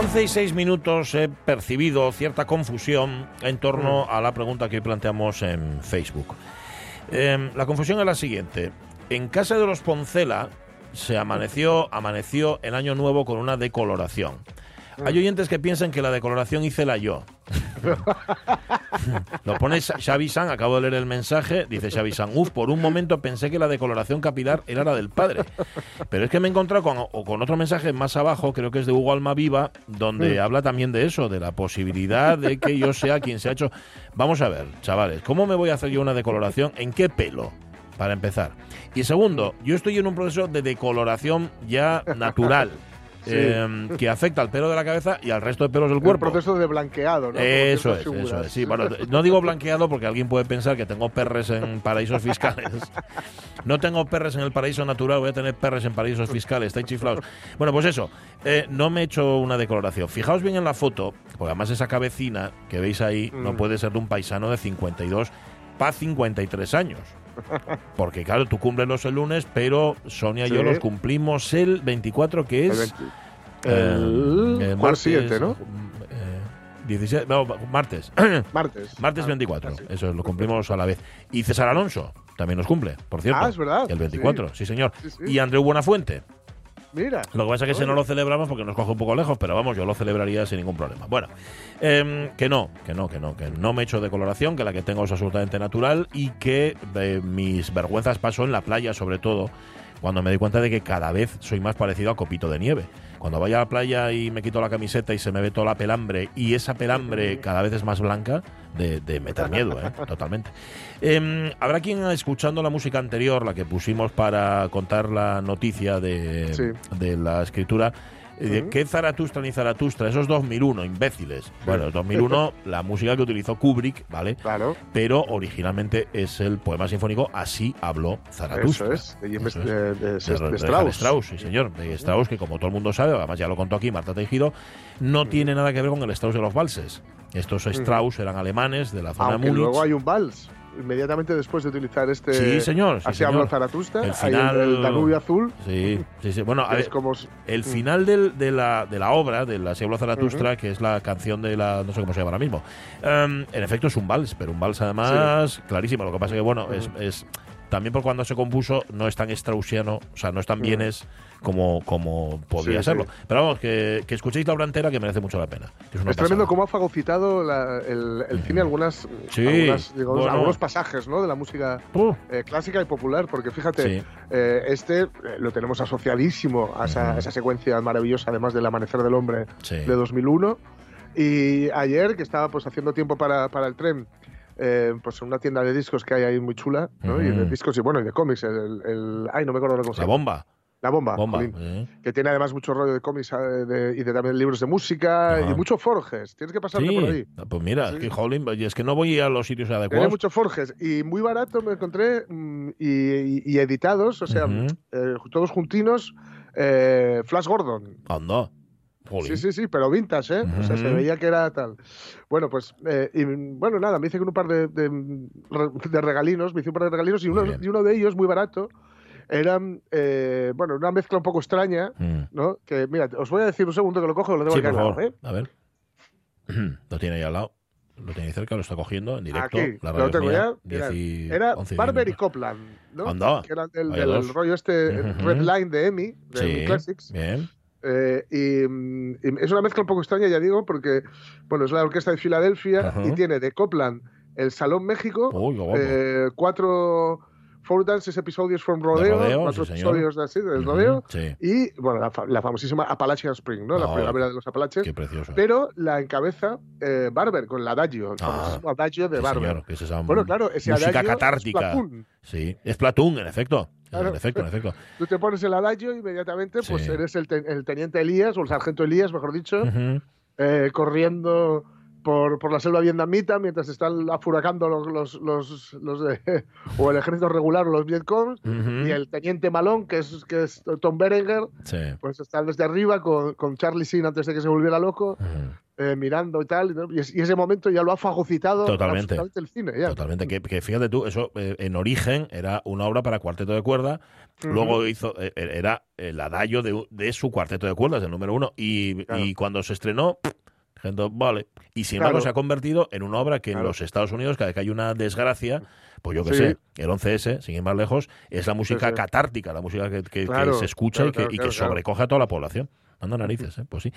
11 y 6 minutos he percibido cierta confusión en torno a la pregunta que hoy planteamos en Facebook. Em, la confusión es la siguiente. En casa de los Poncela se amaneció, amaneció el año nuevo con una decoloración. Hay oyentes que piensan que la decoloración hice la yo. Lo pone Xavi San, acabo de leer el mensaje, dice Xavi San, uf, por un momento pensé que la decoloración capilar era la del padre. Pero es que me he encontrado con, o con otro mensaje más abajo, creo que es de Hugo Almaviva, donde habla también de eso, de la posibilidad de que yo sea quien se ha hecho. Vamos a ver, chavales, ¿cómo me voy a hacer yo una decoloración? ¿En qué pelo? Para empezar. Y segundo, yo estoy en un proceso de decoloración ya natural. Sí. eh, que afecta al pelo de la cabeza y al resto de pelos del El cuerpo. proceso de blanqueado, ¿no? Eso es, eso es. Sí, bueno, no digo blanqueado porque alguien puede pensar que tengo perres en paraísos fiscales. No tengo perres en el paraíso natural, voy a tener perres en paraísos fiscales, estáis chiflados. Bueno, pues eso, eh, no me he hecho una decoloración. Fijaos bien en la foto, porque además esa cabecina que veis ahí no Mm. puede ser de un paisano de 52 para 53 años. Porque claro, tú cumples el lunes, pero Sonia y yo los cumplimos el 24, que es... 20 eh, el eh, siguiente, ¿no? eh, 17, no, martes. Martes. Martes Ah, 24. casi. Eso lo cumplimos a la vez. Y César Alonso también nos cumple, por cierto. Ah, es verdad. El 24, sí, señor. Sí. Y Andreu Buenafuente. Mira. Lo que pasa es que ese no lo celebramos porque nos coge un poco lejos, pero vamos, yo lo celebraría sin ningún problema. Bueno, em, que no, que no, que no, que no me he hecho decoloración, que la que tengo es absolutamente natural y que eh, mis vergüenzas paso en la playa, sobre todo, cuando me doy cuenta de que cada vez soy más parecido a copito de nieve. Cuando vaya a la playa y me quito la camiseta y se me ve toda la pelambre y esa pelambre cada vez es más blanca, de, de meter miedo, ¿eh? totalmente. Em, Habrá quien escuchando la música anterior, la que pusimos para contar la noticia de, Sí. de la escritura, eh. ¿qué Zaratustra ni Zaratustra? Eso es 2001, imbéciles. Bueno, es 2001, la música que utilizó Kubrick, ¿vale? Claro. Pero originalmente es el poema sinfónico Así habló Zaratustra. Eso es. De, Jim- Eso es. de- de- de- De, de de Strauss. Strauss, sí señor, de Strauss, que como todo el mundo sabe, además ya lo contó aquí Marta Tejido, no tiene nada que ver con el Strauss de los valses. Estos Strauss eran alemanes de la zona Aunque de Múnich. luego hay un vals. Inmediatamente después de utilizar este. Sí, señor, sí, así señor. habló Zaratustra. El final- el, Danubio Azul. Sí, sí, sí. Bueno, a ver, es como. el final del- de, la, de la obra, de la Sieblo Zaratustra, que es la canción de la. no sé cómo se llama ahora mismo. em, en efecto es un vals, pero un vals además clarísimo. Lo que pasa que, bueno, es, es. También por cuando se compuso no es tan straussiano, o sea, no es tan bienes como, como podría Sí, serlo. sí. Pero vamos, que, que escuchéis la obra entera que merece mucho la pena. es una Es tremendo cómo ha fagocitado la- el, el cine algunas, Sí, algunas, digamos, bueno. algunos pasajes ¿no? de la música Uh, eh, clásica y popular, porque fíjate, eh, este eh, lo tenemos asociadísimo a esa, Ujú. esa secuencia maravillosa, además del Amanecer del Hombre de 2001. Y ayer, que estaba pues haciendo tiempo para, para el tren, eh, pues en una tienda de discos que hay ahí muy chula, ¿no? y de discos y bueno, y de cómics, el, el- ay, no me acuerdo La bomba. La bomba, eh. que tiene además mucho rollo de cómics eh, de- y de también libros de música Ajá. y mucho Forges. Tienes que pasarte por ahí. Sí, pues mira, Sí. es que, jolín, es que no voy a los sitios Tiene adecuados. muchos Forges y muy barato me encontré mm, y, y- y editados, o sea, eh, todos juntinos, eh, Flash Gordon. Anda. Jolín. Sí, sí, sí, pero vintage, ¿eh? O sea, se veía que era tal. Bueno, pues, eh, y, bueno, nada, me hice con un par de, de, de regalinos, me hice un par de regalinos y uno, y uno de ellos, muy barato, era, eh, bueno, una mezcla un poco extraña, Mm. ¿no? Que, mira, os voy a decir un segundo que lo cojo, que lo tengo Sí, por lado. ¿eh? A ver. Lo tiene ahí al lado. Lo tiene ahí cerca, lo está cogiendo en directo. Aquí, la lo radio es tengo mía, ya. 10 y Era 11 Barber y. Copland, ¿no? Anda, Que era dos. rollo este Ujú. Red Line de Emmy, de Sí, Classics. bien. Eh, y, mm, y es una mezcla un poco extraña, ya digo, porque bueno, es la orquesta de Filadelfia y tiene de Copland el Salón México, Uy, eh, cuatro Four Dances episodios from Rodeo, Rodeo, cuatro sí, episodios de así, del rodeo, Sí, y bueno, la, la famosísima Appalachian Spring, ¿no? La Ah, primavera de los Apalaches. qué precioso. Pero la encabeza eh, Barber con el adagio, el Ah, adagio de Sí, Barber. señor, que es esa Bueno, claro, ese música adagio es catártica. Platoon. Sí, es Platoon, en efecto. Claro. En efecto, en efecto. Tú te pones el adagio inmediatamente pues Sí. eres el, te- el teniente Elías o el sargento Elías, mejor dicho, Ujú. eh, corriendo por, por la selva vietnamita mientras están afuracando los, los, los, los de, o el ejército regular o los Vietcong Ujú. y el teniente Malón, que es, que es Tom Berenger, Sí. pues está desde arriba con, con Charlie Sheen antes de que se volviera loco, eh, mirando y tal. Y, es- y ese momento ya lo ha fagocitado Totalmente. el cine. Ya. Totalmente, que, que fíjate tú, eso eh, en origen era una obra para cuarteto de cuerda, luego hizo, eh, era el adagio de, de su cuarteto de cuerdas, el número uno, y, Claro. y cuando se estrenó, gente, vale, y sin embargo Claro. se ha convertido en una obra que en los Estados Unidos, cada vez que hay una desgracia, pues yo qué Sí. sé, el 11S, sin ir más lejos, es la música sí. catártica, la música que, que- que se escucha y que, y que sobrecoge a toda la población. Manda narices, ¿eh? Pues sí.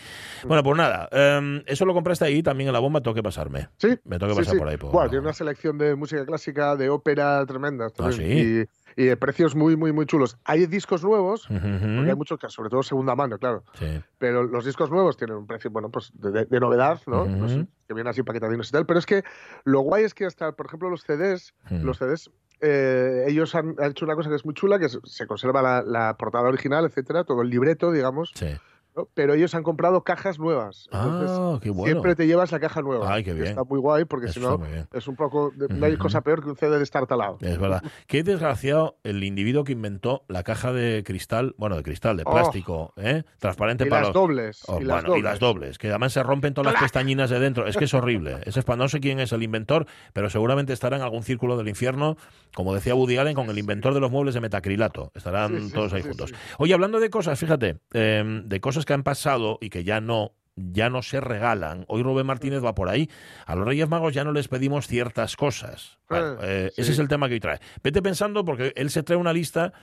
Bueno, pues nada, em, eso lo compraste ahí también en la bomba, tengo que pasarme. Sí, Me tengo que pasar sí. por ahí. por- Buah, tiene una selección de música clásica, de ópera tremenda. también. Ah, sí. Y, y de precios muy, muy, muy chulos. Hay discos nuevos, porque hay muchos que, sobre todo segunda mano, claro. Sí. Pero los discos nuevos tienen un precio, bueno, pues de, novedad, ¿no? Ujú. No sé, que vienen así paquetadinos y tal. Pero es que lo guay es que hasta, por ejemplo, los CDs, Mm. los CDs, eh, ellos han, han hecho una cosa que es muy chula, que es- se conserva la, la portada original, etcétera, todo el libreto, digamos, Sí. ¿No? pero ellos han comprado cajas nuevas. Entonces, Ah, qué bueno. siempre te llevas la caja nueva. Ay, qué bien. Está muy guay, porque Eso si no, es un poco. de- No hay cosa peor que un CD de estar talado. Es verdad. Qué desgraciado el individuo que inventó la caja de cristal, bueno, de cristal, de Oh. plástico, ¿eh? transparente Y para las los- dobles. Oh, y, las bueno, dobles. y las dobles, que además se rompen todas las pestañinas de dentro. Es que es horrible. Es pa- no sé quién es el inventor, pero seguramente estará en algún círculo del infierno, como decía Woody Allen, con el inventor de los muebles de metacrilato. Estarán Sí, sí, todos ahí sí, juntos. Oye, hablando de cosas, fíjate, eh, de cosas que han pasado y que ya no ya no se regalan. Hoy Rubén Martínez va por ahí. A los Reyes Magos ya no les pedimos ciertas cosas. Bueno, Ah, eh, sí. Ese es el tema que hoy trae. Vete pensando porque él se trae una lista,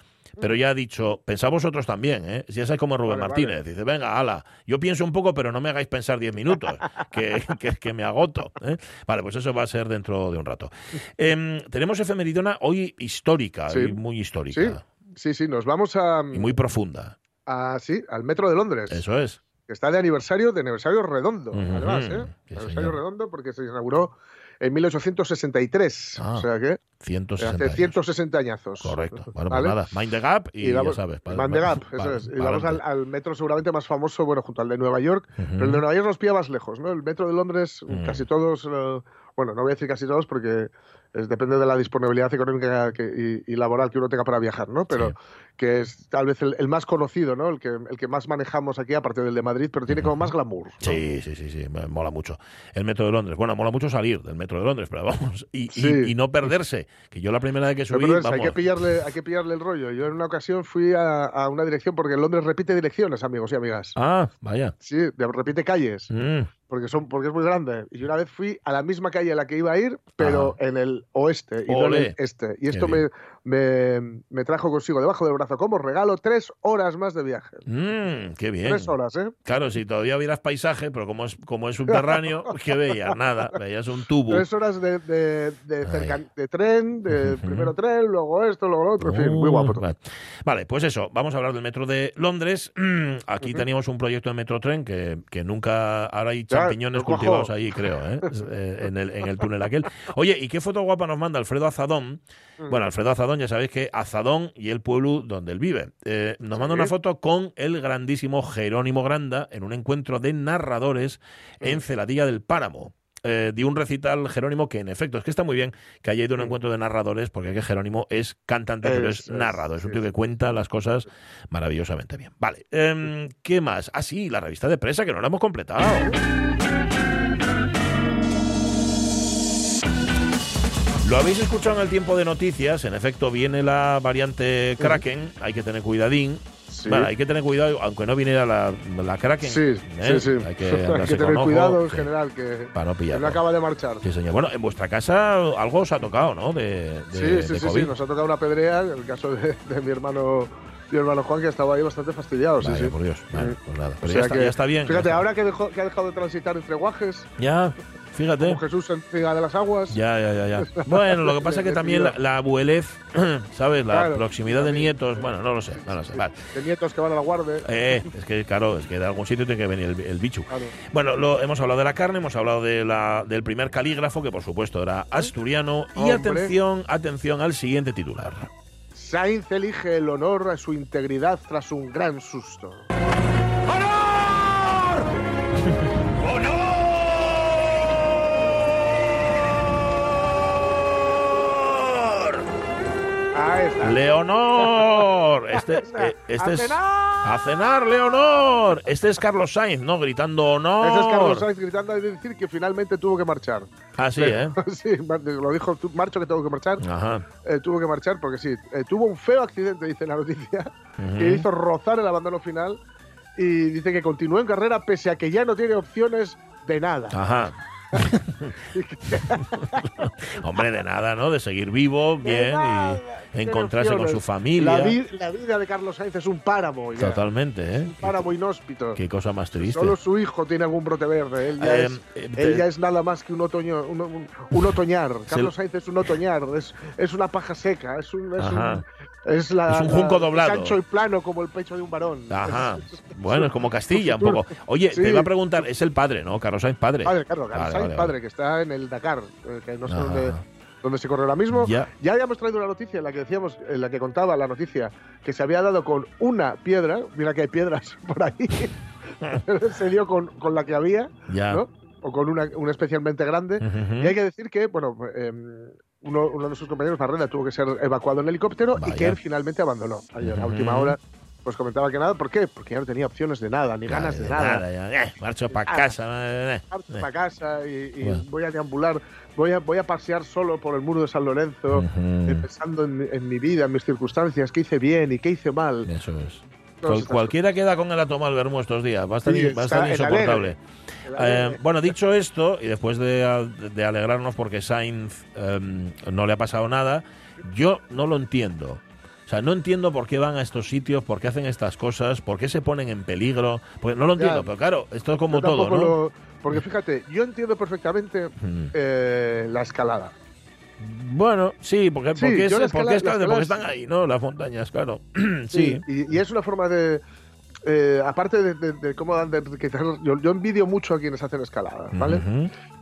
pero ya ha dicho, pensad vosotros también, ¿eh? Ya sabes cómo es Rubén Vale, Martínez. Dice, venga, ala, yo pienso un poco, pero no me hagáis pensar 10 minutos, que, que, que me agoto. ¿eh? Vale, pues eso va a ser dentro de un rato. Em, tenemos efemeridona hoy histórica, Sí. muy histórica. Sí, sí, nos vamos a, Y muy profunda. A- sí, al metro de Londres. Eso es. que está de aniversario, de aniversario redondo, además, ¿eh? sí, aniversario señor. redondo porque se inauguró en 1863, Ah, o sea que 160 hace años. 160 añazos. Correcto. Bueno, ¿Vale? pues nada, Mind the Gap y, Y vamos, ya sabes. Man the Gap, eso es. Y vamos al, metro seguramente más famoso, bueno, junto al de Nueva York, pero el de Nueva York nos pilla más lejos, ¿no? El metro de Londres, Mm. casi todos, eh, bueno, no voy a decir casi todos porque es- depende de la disponibilidad económica que- y, y laboral que uno tenga para viajar, ¿no? Pero Sí. Que es tal vez el, el más conocido, ¿no? El que, el que más manejamos aquí, aparte del de Madrid, pero tiene como más glamour. ¿no? Sí, sí, sí, sí, mola mucho. El metro de Londres. Bueno, mola mucho salir del metro de Londres, pero vamos, y, y- Sí. y no perderse. Que yo la primera vez que subí, es, hay, vamos, que pillarle, hay que pillarle el rollo. Yo en una ocasión fui a, a una dirección, porque en Londres repite direcciones, amigos y amigas. Ah, vaya. Sí, repite calles, Mm, porque, son, porque es muy grande. Y una vez fui a la misma calle a la que iba a ir, pero en el oeste y no en el este. Y esto Qué me, bien. Me, me trajo consigo debajo del brazo como regalo tres horas más de viaje. mm, qué bien. Tres horas, ¿eh? Claro, si todavía vieras paisaje, pero como es, como es subterráneo, ¿qué veías? Nada, veías un tubo. Tres horas de, de, de, Ay. cercan- de tren, de Ujú. primero tren, luego esto, luego lo otro, en fin, muy Uh, guapo todo. Vale. Vale, pues eso, vamos a hablar del metro de Londres. Aquí Ujú. teníamos un proyecto de Metrotren que, que nunca. Ahora hay champiñones cultivados ahí, creo, ¿eh? Eh, en, el, en el túnel aquel. Oye, ¿y qué foto guapa nos manda Alfredo Azadón? Mm. Bueno, Alfredo Azadón, ya sabéis que Azadón y el pueblo donde él vive. Eh, nos manda una foto con el grandísimo Jerónimo Granda en un encuentro de narradores en Celadilla del Páramo. Eh, de un recital Jerónimo que en efecto es que está muy bien que haya ido a un encuentro de narradores porque es que Jerónimo es cantante pero es, Es- narrador, es un tío que cuenta las cosas maravillosamente bien. Vale, em, ¿qué más? Ah, sí, la revista de presa que no la hemos completado. Lo habéis escuchado en el tiempo de noticias, en efecto viene la variante Kraken, hay que tener cuidadín. Sí. Bueno, hay que tener cuidado, aunque no viniera la, la Kraken. Sí, ¿eh? sí, sí. Hay que, Hay que tener ojo, cuidado en sí, general, que, para no que pillarlo. no acaba de marchar. Sí, señor. Bueno, en vuestra casa algo os ha tocado, ¿no? De, de, Sí, sí, de sí, COVID. sí, nos ha tocado una pedrea, en el caso de, de mi hermano mi hermano Juan, que estaba ahí bastante fastidiado. sí, Vaya, sí. por Dios. Vale, Sí. pues nada. O Pero sea ya, está, que, ya está bien. Fíjate, ahora que, dejó- que ha dejado de transitar entre guajes, Ya, fíjate. como Jesús encima de las aguas, Ya, ya, ya, ya. Bueno, lo que pasa es que también la, la abuelez, ¿sabes? La Claro, proximidad de nietos, bueno, no lo sé, no lo sé. Vale. de nietos que van a la guardia. Eh, es que, claro, es que de algún sitio tiene que venir el, el bicho. Claro. Bueno, lo, hemos hablado de la carne, hemos hablado de la, del primer calígrafo, que por supuesto era asturiano. Y Hombre. atención, atención al siguiente titular. Sainz elige el honor a su integridad tras un gran susto. Está. Leonor. Este, eh, este ¡A es. cenar! A cenar, Leonor. Este es Carlos Sainz, ¿no? Gritando honor. Ese es Carlos Sainz gritando y decir que finalmente tuvo que marchar. Ah, sí, ¿eh? sí, lo dijo, Marcho que tengo que marchar. Ajá. Eh, tuvo que marchar porque sí, eh, tuvo un feo accidente, dice la noticia, Ujú. que hizo rozar el abandono final y dice que continuó en carrera pese a que ya no tiene opciones de nada. Ajá. Hombre, de nada, ¿no? De seguir vivo, bien, y encontrarse con su familia. La, vi- la vida de Carlos Sainz es un páramo, ya. Totalmente, ¿eh? un páramo inhóspito. Qué cosa más triste. Solo su hijo tiene algún brote verde. Él ya, Eh, es, eh, él te- ya es nada más que un otoño, un, un- un otoñar. Carlos Sainz es un otoñar, es, es una paja seca, es un, es Ajá. un, es la, Es un junco la- doblado. Ancho y plano como el pecho de un varón. Ajá. Bueno, es como Castilla, un poco. Oye, Sí. te iba a preguntar, es el padre, ¿no? Carlos Sainz, padre. Padre, Carlos Vale, Sainz, vale, padre, vale. que está en el Dakar, eh, que no sé Ajá. dónde, dónde se corre ahora mismo. Ya. Ya habíamos traído una noticia en la que decíamos, en la que contaba la noticia, que se había dado con una piedra, mira que hay piedras por ahí, se dio con, con la que había, Ya. ¿no? O con una, una especialmente grande. Y hay que decir que, bueno, eh, uno, uno de sus compañeros, Barreda, tuvo que ser evacuado en helicóptero y Vaya. que él finalmente abandonó. Ayer, a última hora, pues comentaba que nada. ¿Por qué? Porque ya no tenía opciones de nada, ni ganas de nada. ya. Eh, marcho para Nada. casa. eh, eh. Marcho para casa y, y Bueno. voy a deambular, voy a, voy a pasear solo por el muro de San Lorenzo, Ujú. eh, pensando en, en mi vida, en mis circunstancias, qué hice bien y qué hice mal. Eso es. Cual- cualquiera queda con el atoma al vermo estos días. Va a estar, Sí, va a estar está en insoportable. Eh, bueno, dicho esto, y después de, de alegrarnos porque Sainz em, no le ha pasado nada, yo no lo entiendo. O sea, no entiendo por qué van a estos sitios, por qué hacen estas cosas, por qué se ponen en peligro. Pues no lo Ya. entiendo, pero claro, esto es como todo, ¿no? lo- porque fíjate, yo entiendo perfectamente eh, la escalada. Bueno, sí, porque, Sí, porque, es- escala- porque es- están ahí, ¿no? Las montañas, claro. sí. Y, y es una forma de. eh, aparte de, de- de cómo dan de enriquecer, yo, yo envidio mucho a quienes hacen escalada, ¿vale?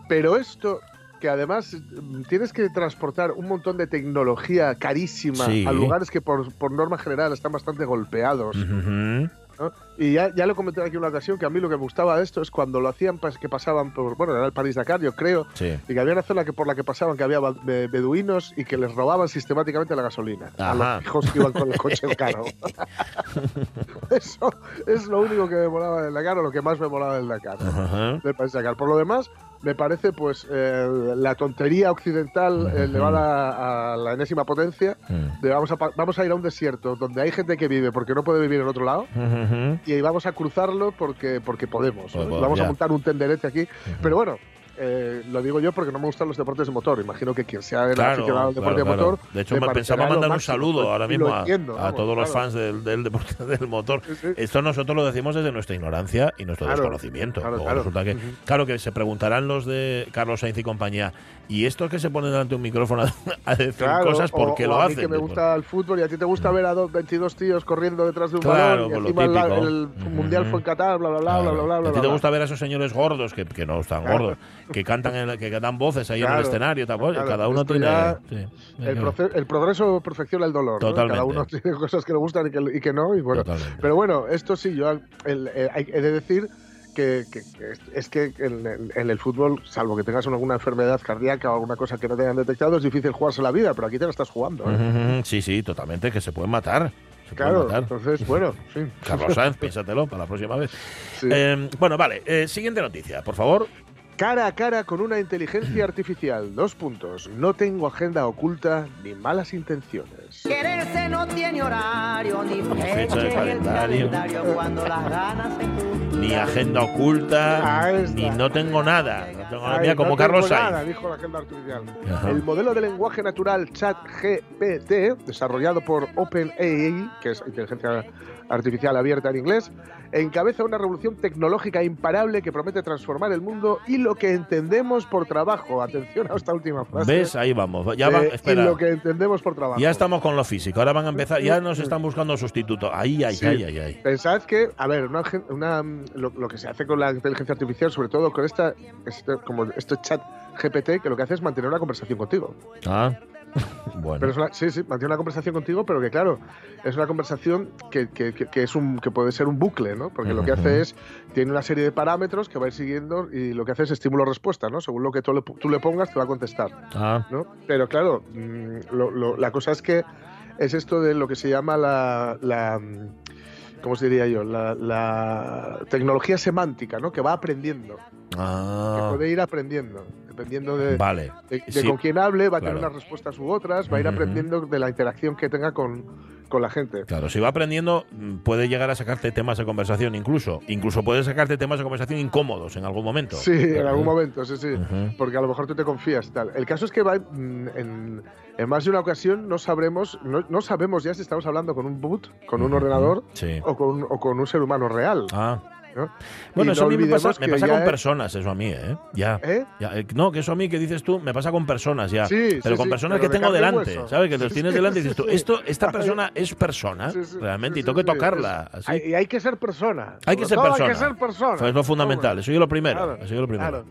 Pero esto, que además mm, tienes que transportar un montón de tecnología carísima Sí. a lugares que por, por norma general están bastante golpeados. Ujú. ¿No? Y ya, ya lo comenté aquí una ocasión que a mí lo que me gustaba de esto es cuando lo hacían, que pasaban por. Bueno, era el París-Dakar, yo creo. Sí. Y que había una zona que por la que pasaban que había beduinos y que les robaban sistemáticamente la gasolina a Ajá. los hijos que iban con el coche caro. Eso es lo único que me molaba del Dakar o lo que más me molaba del Dakar. Ajá. del país Dakar. Por lo demás, me parece pues eh, la tontería occidental eh, Ujú. elevada a la enésima potencia de vamos a, vamos a ir a un desierto donde hay gente que vive porque no puede vivir en otro lado y vamos a cruzarlo porque, porque podemos. ¿no? Pues, vamos ya. a montar un tenderete aquí. Pero bueno, eh, lo digo yo porque no me gustan los deportes de motor. Imagino que quien sea el Claro, aficionado al deporte claro, de claro. motor. De hecho, me pensaba mandar un saludo pues, ahora mismo a, entiendo, a vamos, todos los fans del, del deporte del motor. Sí, sí. Esto nosotros lo decimos desde nuestra ignorancia y nuestro desconocimiento. resulta que, claro que se preguntarán los de Carlos Sainz y compañía, ¿y estos que se ponen delante de un micrófono a, a decir Claro, cosas, por o- o lo a mí hacen? que me Pues, gusta el fútbol y a ti te gusta ver a dos, 22 tíos corriendo detrás de un Claro, balón y lo encima el, típico. el mundial fue en Qatar, bla bla bla bla Claro. bla bla. ¿A bla, ti te gusta ver a esos señores gordos que, que no están gordos, que cantan en, que dan voces ahí en el escenario? tal, pues, cada uno tiene. sí, El, el progreso perfecciona el dolor. ¿no? Totalmente. Cada uno tiene cosas que le gustan y que, y que no. Y bueno. Totalmente. Pero bueno, esto sí, yo eh, he de decir que, que- que es, que en, en- en el fútbol, salvo que tengas alguna enfermedad cardíaca o alguna cosa que no te hayan detectado, es difícil jugarse la vida, pero aquí te la estás jugando. ¿eh? Sí, sí, totalmente, que se pueden matar. Se pueden Claro, matar. entonces, bueno, sí. Carlos Sainz, piénsatelo para la próxima vez. Sí. Eh, bueno, vale. eh, siguiente noticia, por favor. Cara a cara con una inteligencia artificial. Dos puntos. No tengo agenda oculta ni malas intenciones. Quererse no tiene horario ni fecha, de calendario. calendario cuando las ganas se juntan. Ni agenda oculta, está. ni no tengo nada. No tengo nada. Ay, Mira, como no Carlos tengo Sainz. nada, dijo la agenda artificial. Ajá. El modelo de lenguaje natural ChatGPT, desarrollado por OpenAI, que es inteligencia artificial abierta en inglés, encabeza una revolución tecnológica imparable que promete transformar el mundo y lo que entendemos por trabajo. Atención a esta última frase. ¿Ves? Ahí vamos. Ya Eh, van, y espera. lo que entendemos por trabajo. Ya estamos con lo físico. Ahora van a empezar. Ya nos están buscando sustituto. Ahí, ahí, Sí. ahí, ahí, ahí. Pensad que, a ver, una, una- lo, lo que se hace con la inteligencia artificial, sobre todo con esta, este, como este chat GPT, que lo que hace es mantener una conversación contigo. Ah, bueno. Pero es una, sí, sí, mantiene una conversación contigo, pero que claro, es una conversación que, que- que- que es un, que puede ser un bucle, ¿no? Porque lo que hace es, tiene una serie de parámetros que va a ir siguiendo y lo que hace es estímulo-respuesta, ¿no? Según lo que tú le, tú le pongas, te va a contestar, Ah, ¿no? Pero claro, mm, lo- lo- la cosa es que es esto de lo que se llama la, la mm, ¿cómo se diría yo? La, la tecnología semántica, ¿no? Que va aprendiendo, que Ah, puede ir aprendiendo, dependiendo de, vale. de, de Sí. con quién hable, va a claro. tener unas respuestas u otras, va a ir aprendiendo de la interacción que tenga con, con la gente. Claro, si va aprendiendo, puede llegar a sacarte temas de conversación, incluso. Incluso puede sacarte temas de conversación incómodos en algún momento. Sí, en algún momento, sí, sí. Porque a lo mejor tú te confías y tal. El caso es que va, mm, en, en más de una ocasión no sabremos, no, no sabemos ya si estamos hablando con un boot, con un ordenador Sí. o con, o con un ser humano real. Ah. ¿No? Bueno, Y eso no a mí me pasa, me con es- personas, eso a mí, ¿eh? Ya. ¿Eh? Ya, eh, no, que eso a mí que dices tú me pasa con personas ya. Sí, pero sí, con personas pero que tengo delante, hueso. ¿sabes? Que los tienes delante y dices tú, esto, esta persona es persona, realmente, y tengo que tocarla. así. hay- y hay que ser persona. Hay que ser persona. Hay que ser persona. Pues es lo fundamental, Hombre. eso yo lo primero. Claro, eso yo lo primero. claro.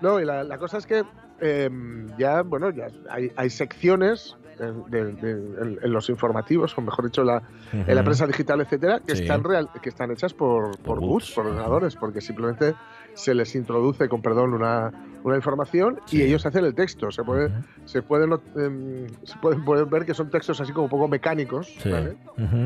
No, y la, la cosa es que eh, ya, bueno, ya hay, hay secciones de- de- en- en los informativos, o mejor dicho, la, en la prensa digital, etcétera, que Sí. están real, que están hechas por, por, boots. por ordenadores, porque simplemente se les introduce, con perdón, una, una información Sí. y ellos hacen el texto. Se puede, se pueden, em, se pueden, pueden ver que son textos así como un poco mecánicos, Sí.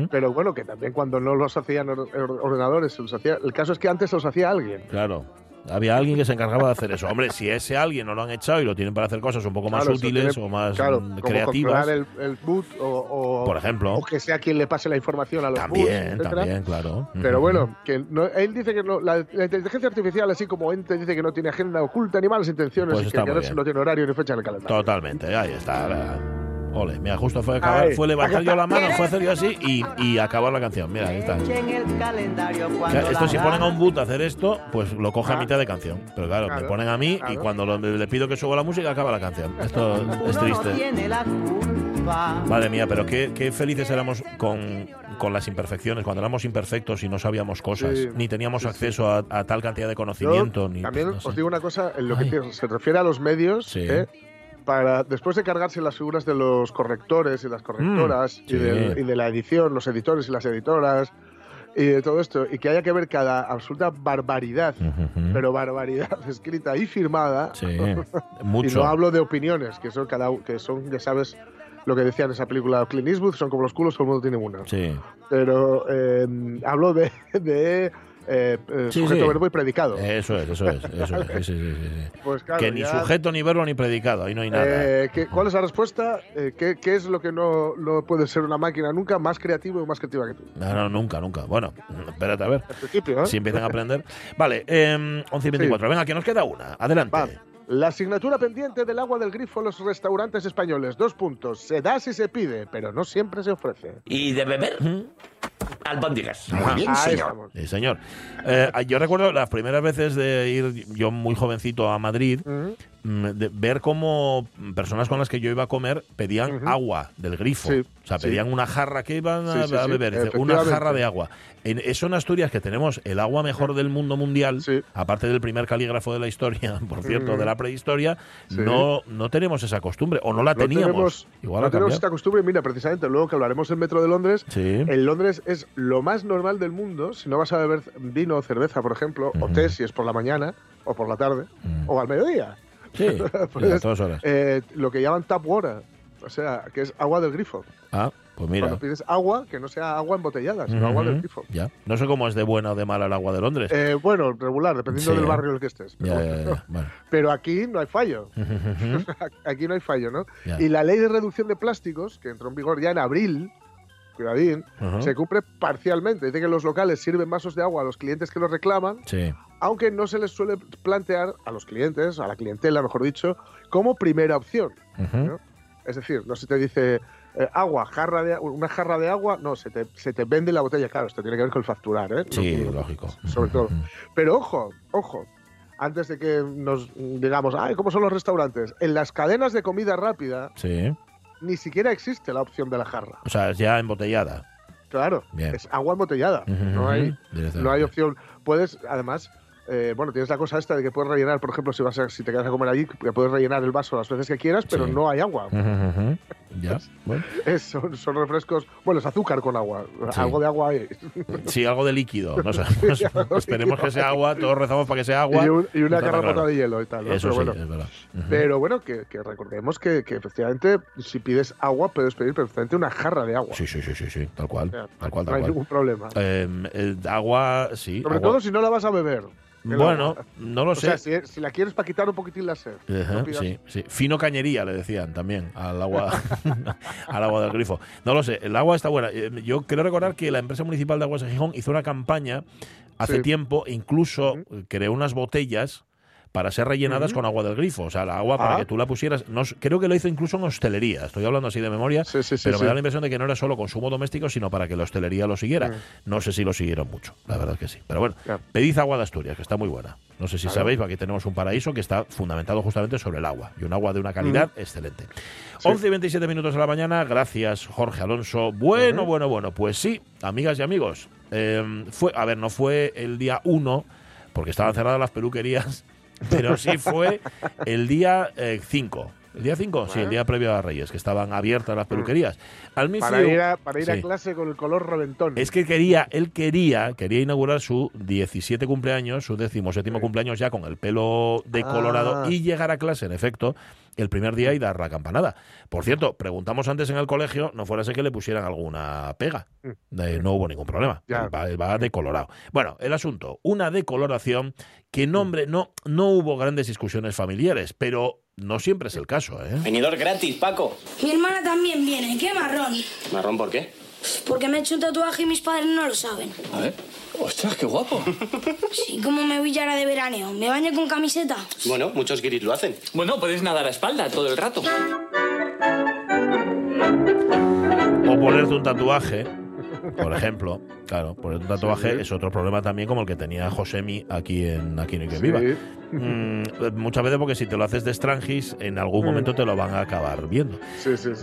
Pero bueno, que también cuando no los hacían or- or- ordenadores, se los hacía, el caso es que antes los hacía alguien. Claro. Había alguien que se encargaba de hacer eso. Hombre, si ese alguien no lo han echado y lo tienen para hacer cosas un poco más Claro, útiles tiene- o más Claro, mm, como creativas, el, el boot o, o- por ejemplo, o que sea quien le pase la información a los boots, también, etcétera. también, claro. Pero bueno, que no- él dice que no- la, la inteligencia artificial, así como ente, dice que no tiene agenda oculta ni malas intenciones Pues y que, no, tiene horario ni fecha en el calendario. Totalmente, ahí está. la- Ole, mira, justo fue, acabar- fue levantar yo la mano, fue hacer yo así y, y acabar la canción. Mira, ahí está. O sea, esto si ponen a un boot a hacer esto, pues lo coge a Ah. mitad de canción. Pero claro, me ponen a mí y cuando lo- le pido que suba la música acaba la canción. Esto es triste. Madre mía, pero qué, qué felices éramos con, con las imperfecciones, cuando éramos imperfectos y no sabíamos cosas, Sí, ni teníamos sí, sí. acceso a, a tal cantidad de Yo conocimiento. ni, también no sé. os digo una cosa, en lo Ay. que se refiere a los medios. ¿eh? Para después de cargarse las figuras de los correctores y las correctoras Mm, y, sí. del- y de la edición, los editores y las editoras y de todo esto, y que haya que ver cada absoluta barbaridad, pero barbaridad escrita y firmada, Sí, y no hablo de opiniones, que son cada que son, ya sabes, lo que decía en esa película Clint Eastwood, son como los culos, todo el mundo tiene una. Sí. Pero eh, hablo de, de eh, eh, Sí, sujeto, sí. verbo y predicado. Eso es, eso es, eso es. Sí, sí, sí, sí, sí. Pues claro, que ni ya- sujeto, ni verbo, ni predicado. Ahí no hay nada. Eh, ¿qué- ¿Cuál es la respuesta? Eh, ¿qué, qué es lo que no, no puede ser una máquina nunca más creativo o más creativa que tú? No, no, nunca, nunca. Bueno, espérate a ver. Al principio, ¿eh? Si empiezan a aprender. Vale, eh, 11 y 24. Venga, que nos queda una. Adelante. Va. La asignatura pendiente del agua del grifo en los restaurantes españoles. Dos puntos. Se da si se pide, pero no siempre se ofrece. Y de beber, albóndigas. Muy bien, Ahí señor. Sí, señor. Eh, yo recuerdo las primeras veces de ir yo muy jovencito a Madrid, de ver cómo personas con las que yo iba a comer pedían agua del grifo. Sí, o sea, sí. pedían una jarra que iban a, Sí, beber. Una jarra de agua. En, eso en Asturias, que tenemos el agua mejor del mundo mundial, aparte del primer calígrafo de la historia, por cierto, de la prehistoria, no, no tenemos esa costumbre, o no la No teníamos. tenemos, Igual no tenemos esta costumbre. Mira, precisamente, luego que hablaremos del metro de Londres, en Londres es lo más normal del mundo. Si no vas a beber vino o cerveza, por ejemplo, o té si es por la mañana, o por la tarde, Mm. o al mediodía. Sí, Pues, sí, a todas horas. eh, lo que llaman tap water, o sea, que es agua del grifo. Ah, pues mira. Cuando pides agua, que no sea agua embotellada, sino agua del grifo. Ya. No sé cómo es de buena o de mala el agua de Londres. Eh, bueno, regular, dependiendo Sí, del ¿eh? barrio en el que estés. Pero, ya, ya, ya. Bueno. pero aquí no hay fallo. Aquí no hay fallo, ¿no? Y la ley de reducción de plásticos, que entró en vigor ya en abril, cuidadín, se cumple parcialmente. Dice que los locales sirven vasos de agua a los clientes que los reclaman, Sí. aunque no se les suele plantear a los clientes, a la clientela, mejor dicho, como primera opción. Es decir, no se te dice eh, agua, jarra de, una jarra de agua, no, se te, se te vende la botella. Claro, esto tiene que ver con el facturar, ¿eh? Sí, No- lógico. sobre todo. Pero ojo, ojo, antes de que nos digamos, ay, ¿cómo son los restaurantes? En las cadenas de comida rápida Sí. Ni siquiera existe la opción de la jarra. O sea, es ya embotellada. Claro, Bien. es agua embotellada. No hay, no hay opción. Puedes, además, eh, bueno, tienes la cosa esta de que puedes rellenar, por ejemplo, si vas a- si te quedas a comer allí, que puedes rellenar el vaso las veces que quieras, pero Sí. no hay agua. Ya, bueno. Es- son, son refrescos. Bueno, es azúcar con agua. Sí. Algo de agua hay. Sí, algo de líquido. No sabemos. Sí, algo Esperemos líquido. que sea agua, todos rezamos para que sea agua. y, un- y una claro. de hielo y tal. ¿no? Eso pero sí, bueno, es verdad. Pero bueno que, que recordemos que, que efectivamente si pides agua puedes pedir perfectamente una jarra de agua. Sí, sí, sí, sí, sí, tal cual. O sea, Tal cual, no hay cual. ningún problema. Eh, el agua, sí. Sobre agua. todo si no la vas a beber. Bueno, no lo O sé. sea, si, si la quieres para quitar un poquitín la sed. Ajá, no pidas- sí, sí. Fino cañería le decían también al agua, al agua del grifo. No lo sé, el agua está buena. Eh, Yo creo recordar que la empresa municipal de aguas de Gijón hizo una campaña hace Sí. tiempo, incluso creó unas botellas para ser rellenadas con agua del grifo. O sea, la agua para Ah. que tú la pusieras. No, creo que lo hizo incluso en hostelería. Estoy hablando así de memoria. Sí, sí, sí, pero me da la impresión de que no era solo consumo doméstico, sino para que la hostelería lo siguiera. Mm. No sé si lo siguieron mucho, la verdad es que sí. Pero bueno, Ya. pedid agua de Asturias, que está muy buena. No sé si Claro. sabéis, aquí tenemos un paraíso que está fundamentado justamente sobre el agua. Y un agua de una calidad excelente. Mm. Sí. 11 y 27 minutos de la mañana. Gracias, Jorge Alonso. Bueno, bueno, bueno. Pues sí, amigas y amigos. eh, fue, a ver, no fue el día 1, porque estaban cerradas las peluquerías, pero sí fue el día 5. ¿El día 5? Sí, el día previo a Reyes, que estaban abiertas las peluquerías. Al Para ir, a, para ir Sí. a clase con el color reventón. es que quería, él quería, quería inaugurar su 17 cumpleaños, su 17 Sí. cumpleaños ya con el pelo decolorado Ah. y llegar a clase, en efecto, el primer día y dar la campanada. Por cierto, preguntamos antes en el colegio, no fuera que le pusieran alguna pega. Mm. Eh, no hubo ningún problema. Él va, él va decolorado. Bueno, el asunto, una decoloración que nombre, no, no hubo grandes discusiones familiares, pero no siempre es el caso, ¿eh? Venidor gratis, Paco. Mi hermana también viene, qué marrón. ¿Marrón por qué? Porque me he hecho un tatuaje y mis padres no lo saben. A ver. Ostras, qué guapo. Sí, como me voy ahora de veraneo. ¿Me baño con camiseta? bueno, muchos guiris lo hacen. Bueno, puedes nadar a espalda todo el rato. O ponerte un tatuaje, por ejemplo. Claro, ponerte un tatuaje Sí. es otro problema también como el que tenía Josemi aquí en Aquí no hay que Sí. viva. Mm, muchas veces porque si te lo haces de Strangis, en algún Mm. momento te lo van a acabar viendo.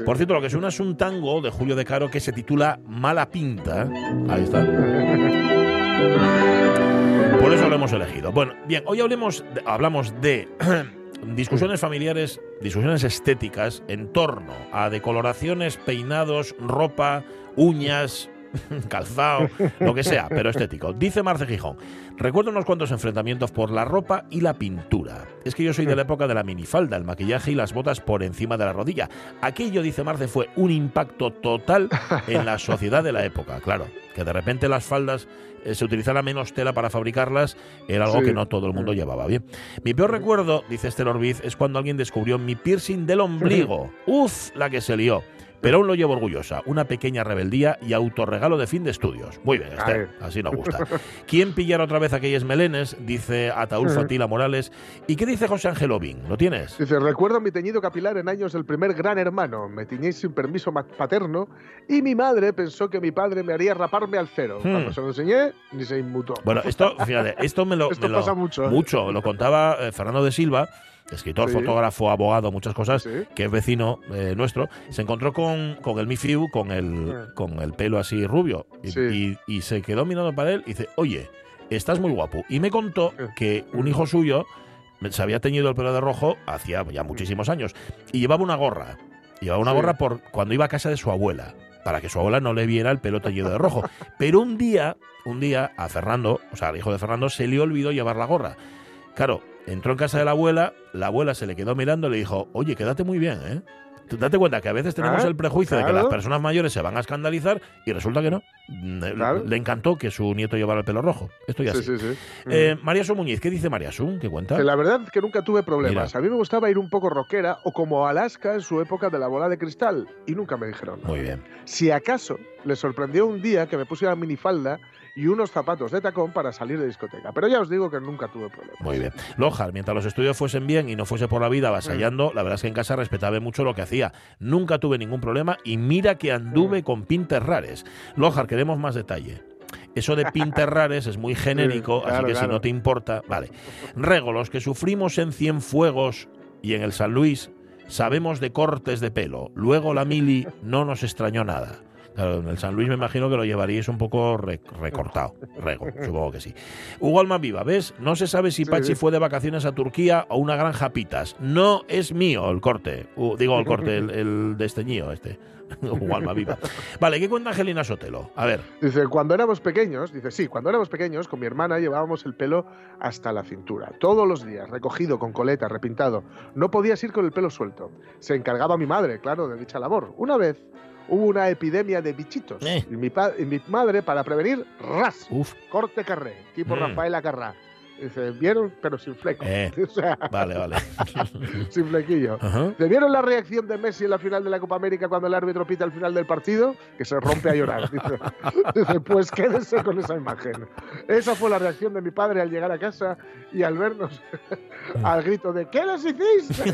Por cierto, lo que suena es un tango de Julio de Caro que se titula Mala Pinta. Ahí está. Por eso lo hemos elegido. Bueno, bien, hoy hablemos de- hablamos de discusiones familiares, discusiones estéticas en torno a decoloraciones, peinados, ropa, uñas, calzado, lo que sea, pero estético. Dice Marce Gijón, recuerdo unos cuantos enfrentamientos por la ropa y la pintura. Es que yo soy de la época de la minifalda, el maquillaje y las botas por encima de la rodilla. Aquello, dice Marce, fue un impacto total en la sociedad de la época. Claro, que de repente las faldas eh, se utilizara menos tela para fabricarlas era algo Sí. que no todo el mundo llevaba bien. Mi peor recuerdo, dice Esther Orbiz, es cuando alguien descubrió mi piercing del ombligo. Uf, la que se lió. Pero aún lo llevo orgullosa. Una pequeña rebeldía y autorregalo de fin de estudios. Muy bien, Esther. Así nos gusta. ¿Quién pillara otra vez aquellos melenes? Dice Ataúl Fatila Morales. ¿Y qué dice José Ángel Obin? ¿Lo tienes? Dice, recuerdo mi teñido capilar en años del primer gran hermano. Me tiñé sin permiso paterno y mi madre pensó que mi padre me haría raparme al cero. Hmm. Cuando se lo enseñé, ni se inmutó. Bueno, esto, fíjate, esto me lo, Esto me lo- pasa mucho, ¿eh? Mucho. Lo contaba eh, Fernando de Silva, escritor, Sí. fotógrafo, abogado, muchas cosas, Sí. que es vecino eh, nuestro. Se encontró con, con el Mifiu, con el, con el pelo así rubio, y, Sí. y- y se quedó mirando para él y dice, oye, estás muy guapo. Y me contó que un hijo suyo se había teñido el pelo de rojo hacía ya muchísimos años y llevaba una gorra. Llevaba una Sí. gorra por cuando iba a casa de su abuela, para que su abuela no le viera el pelo teñido de rojo. Pero un día, un día a Fernando, o sea, al hijo de Fernando, se le olvidó llevar la gorra. Claro, entró en casa de la abuela, la abuela se le quedó mirando y le dijo, oye, quédate muy bien, ¿eh? Tú date cuenta que a veces tenemos Ah, el prejuicio de que las personas mayores se van a escandalizar y resulta que no. Claro. Le encantó que su nieto llevara el pelo rojo. Esto ya Sí, sí. sí, sí. Eh, María Su Muñiz, ¿qué dice María Su? ¿Qué cuenta? Que la verdad es que nunca tuve problemas. Mira. A mí me gustaba ir un poco rockera o como Alaska en su época de la bola de cristal y nunca me dijeron. Muy bien. Si acaso le sorprendió un día que me puse una minifalda y unos zapatos de tacón para salir de discoteca. Pero ya os digo que nunca tuve problemas. Muy bien. Lojar, mientras los estudios fuesen bien y no fuese por la vida avasallando, la verdad es que en casa respetaba mucho lo que hacía. Nunca tuve ningún problema y mira que anduve con pintes rares. Lojar, queremos más detalle. Eso de pintes rares es muy genérico, Sí, así claro, que si no te importa, vale. Rego, los que sufrimos en Cienfuegos y en el San Luis, sabemos de cortes de pelo. Luego la mili no nos extrañó nada. Claro, en el San Luis me imagino que lo llevaríais un poco re- recortado. Rego, supongo que sí. Hugo Almaviva, ¿ves? No se sabe si Sí. Pachi fue de vacaciones a Turquía o una granja pitas. No es mío el corte. Uh, digo, el corte, el, el desteñío este. Hugo Almaviva. Vale, ¿qué cuenta Angelina Sotelo? A ver. Dice, cuando éramos pequeños, dice, sí, cuando éramos pequeños, con mi hermana llevábamos el pelo hasta la cintura, todos los días, recogido, con coleta, repintado. No podías ir con el pelo suelto. Se encargaba mi madre, claro, de dicha labor. Una vez hubo una epidemia de bichitos. Eh. Y, mi y mi madre, para prevenir, ras, Uf, corte carré, tipo Mm. Rafael Acarrá. Dice, vieron, pero sin fleco. Eh. O sea, vale, vale. sin flequillo. ¿Te vieron la reacción de Messi en la final de la Copa América cuando el árbitro pita al final del partido? Que se rompe a llorar. Dice, Dice, pues quédese con esa imagen. Esa fue la reacción de mi padre al llegar a casa y al vernos al grito de ¿qué les hiciste?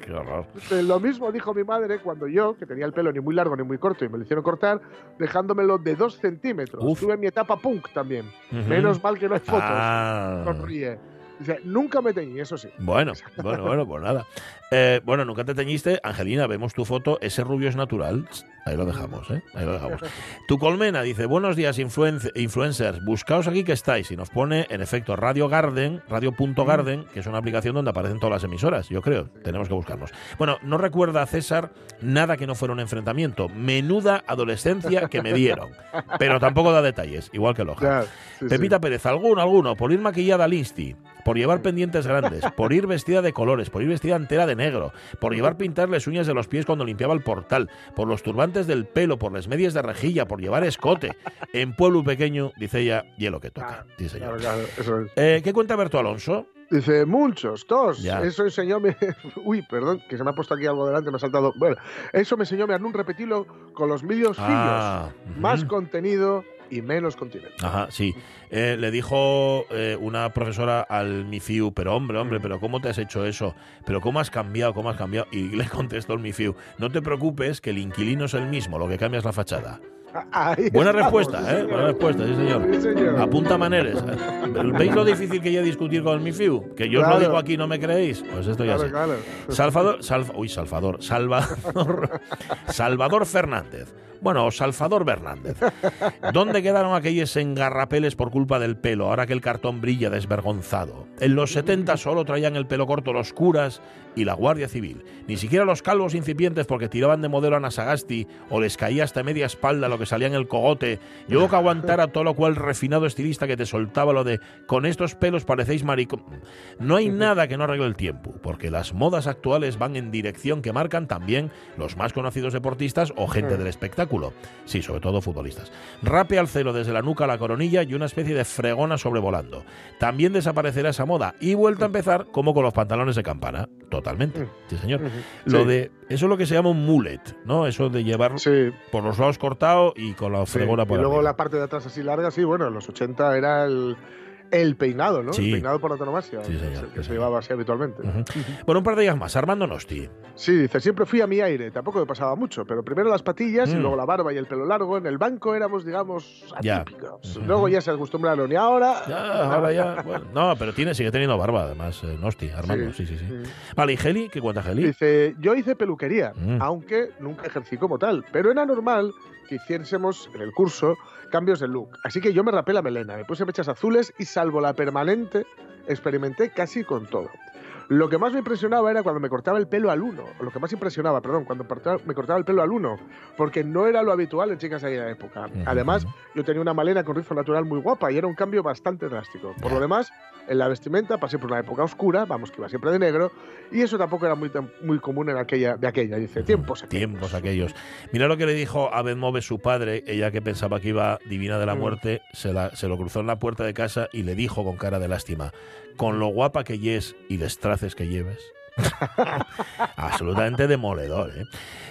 Qué horror. Lo mismo dijo mi madre cuando yo, que tenía el pelo ni muy largo ni muy corto y me lo hicieron cortar, dejándomelo de dos centímetros. Uf. Tuve mi etapa punk también. Ujú. Menos mal que no hay fotos. Ah. कट रही है। Dice, nunca me teñí, eso sí. Bueno, bueno, bueno, pues nada. Eh, bueno, nunca te teñiste. Angelina, vemos tu foto. Ese rubio es natural. Ahí lo dejamos, ¿eh? Ahí lo dejamos. Tu colmena dice, buenos días, influen- influencers. Buscaos aquí que estáis. Y nos pone, en efecto, Radio Garden, radio.garden, que es una aplicación donde aparecen todas las emisoras, yo creo. Tenemos que buscarnos. Bueno, no recuerda César nada que no fuera un enfrentamiento. Menuda adolescencia que me dieron. Pero tampoco da detalles, igual que Loja. Sí, sí. Pepita Pérez, alguno, alguno, por ir maquillada al Insti, por llevar pendientes grandes, por ir vestida de colores, por ir vestida entera de negro, por llevar pintarles uñas de los pies cuando limpiaba el portal, por los turbantes del pelo, por las medias de rejilla, por llevar escote. En pueblo pequeño, dice ella, hielo que toca. Sí, señor. Claro, claro, eso es. Eh, ¿Qué cuenta Berto Alonso? Dice, muchos, dos. Ya. Eso enseñó mi... Uy, perdón, que se me ha puesto aquí algo delante, me ha saltado. Bueno, eso me enseñó mi Arnún repetirlo con los medios Ah. Más contenido y menos continente. Ajá, sí. Eh, le dijo eh, una profesora al Mifiu, pero hombre, hombre, pero ¿cómo te has hecho eso? ¿Pero cómo has cambiado? ¿Cómo has cambiado? Y le contestó el Mifiu, no te preocupes, que el inquilino es el mismo, lo que cambia es la fachada. Ahí Buena estamos, respuesta, sí, ¿eh? señor. Buena respuesta, sí, señor. Sí, señor. Apunta maneres. ¿Veis lo difícil que ya discutir con el Mifiu? Que yo os lo digo aquí, no me creéis. Pues esto ya claro. Salvador, Salva- uy, Salvador, Salvador, Salvador Fernández. Bueno, o Salvador Fernández. ¿Dónde quedaron aquellos engarrapeles por culpa del pelo, ahora que el cartón brilla desvergonzado? En los 70 solo traían el pelo corto los curas y la Guardia Civil. Ni siquiera los calvos incipientes porque tiraban de modelo a Nasagasti o les caía hasta media espalda lo que salía en el cogote. Yo que aguantara todo lo cual refinado estilista que te soltaba lo de con estos pelos parecéis maricón. No hay nada que no arregle el tiempo, porque las modas actuales van en dirección que marcan también los más conocidos deportistas o gente del espectáculo. Sí, sobre todo futbolistas. Rape al celo desde la nuca a la coronilla y una especie de fregona sobrevolando. También desaparecerá esa moda y vuelta a empezar como con los pantalones de campana. Totalmente. Sí, señor. Lo Sí. de eso es lo que se llama un mullet, ¿no? Eso de llevar Sí, por los lados cortado y con la fregona Y por luego arriba. la parte de atrás así larga, sí, bueno, en los 80 era el, el peinado, ¿no? Sí. El peinado por antonomasia. Sí, señor, Que sí, se llevaba así habitualmente. Ujú. Bueno, un par de días más. Armando Nosti. Sí, dice, siempre fui a mi aire, tampoco me pasaba mucho, pero primero las patillas y Mm. luego la barba y el pelo largo. En el banco éramos, digamos, Ya. atípicos. Ujú. Luego ya se acostumbraron y ahora... Ya, ahora ya. bueno, no, pero tiene, sigue teniendo barba, además, eh, Nosti, Armando. Sí, sí, sí. Mm. Vale, ¿y Geli? ¿Qué cuenta Geli? Dice, yo hice peluquería, Mm. aunque nunca ejercí como tal, pero era normal que hiciésemos en el curso cambios de look. Así que yo me rapé la melena, me puse mechas azules y salvo la permanente, experimenté casi con todo. Lo que más me impresionaba era cuando me cortaba el pelo al uno, lo que más impresionaba, perdón, cuando me cortaba el pelo al uno, porque no era lo habitual en chicas de aquella época. Además, yo tenía una melena con rizzo natural muy guapa y era un cambio bastante drástico. Por lo demás, en la vestimenta pasé por una época oscura, vamos, que iba siempre de negro, y eso tampoco era muy, muy común en aquella, de aquella. Dice, tiempos. aquellos". Tiempos aquellos. Mira lo que le dijo a Move su padre, ella que pensaba que iba divina de la Mm. muerte, se, la- se lo cruzó en la puerta de casa y le dijo con cara de lástima, con lo guapa que yes y destraces que lleves. Absolutamente demoledor. ¿eh?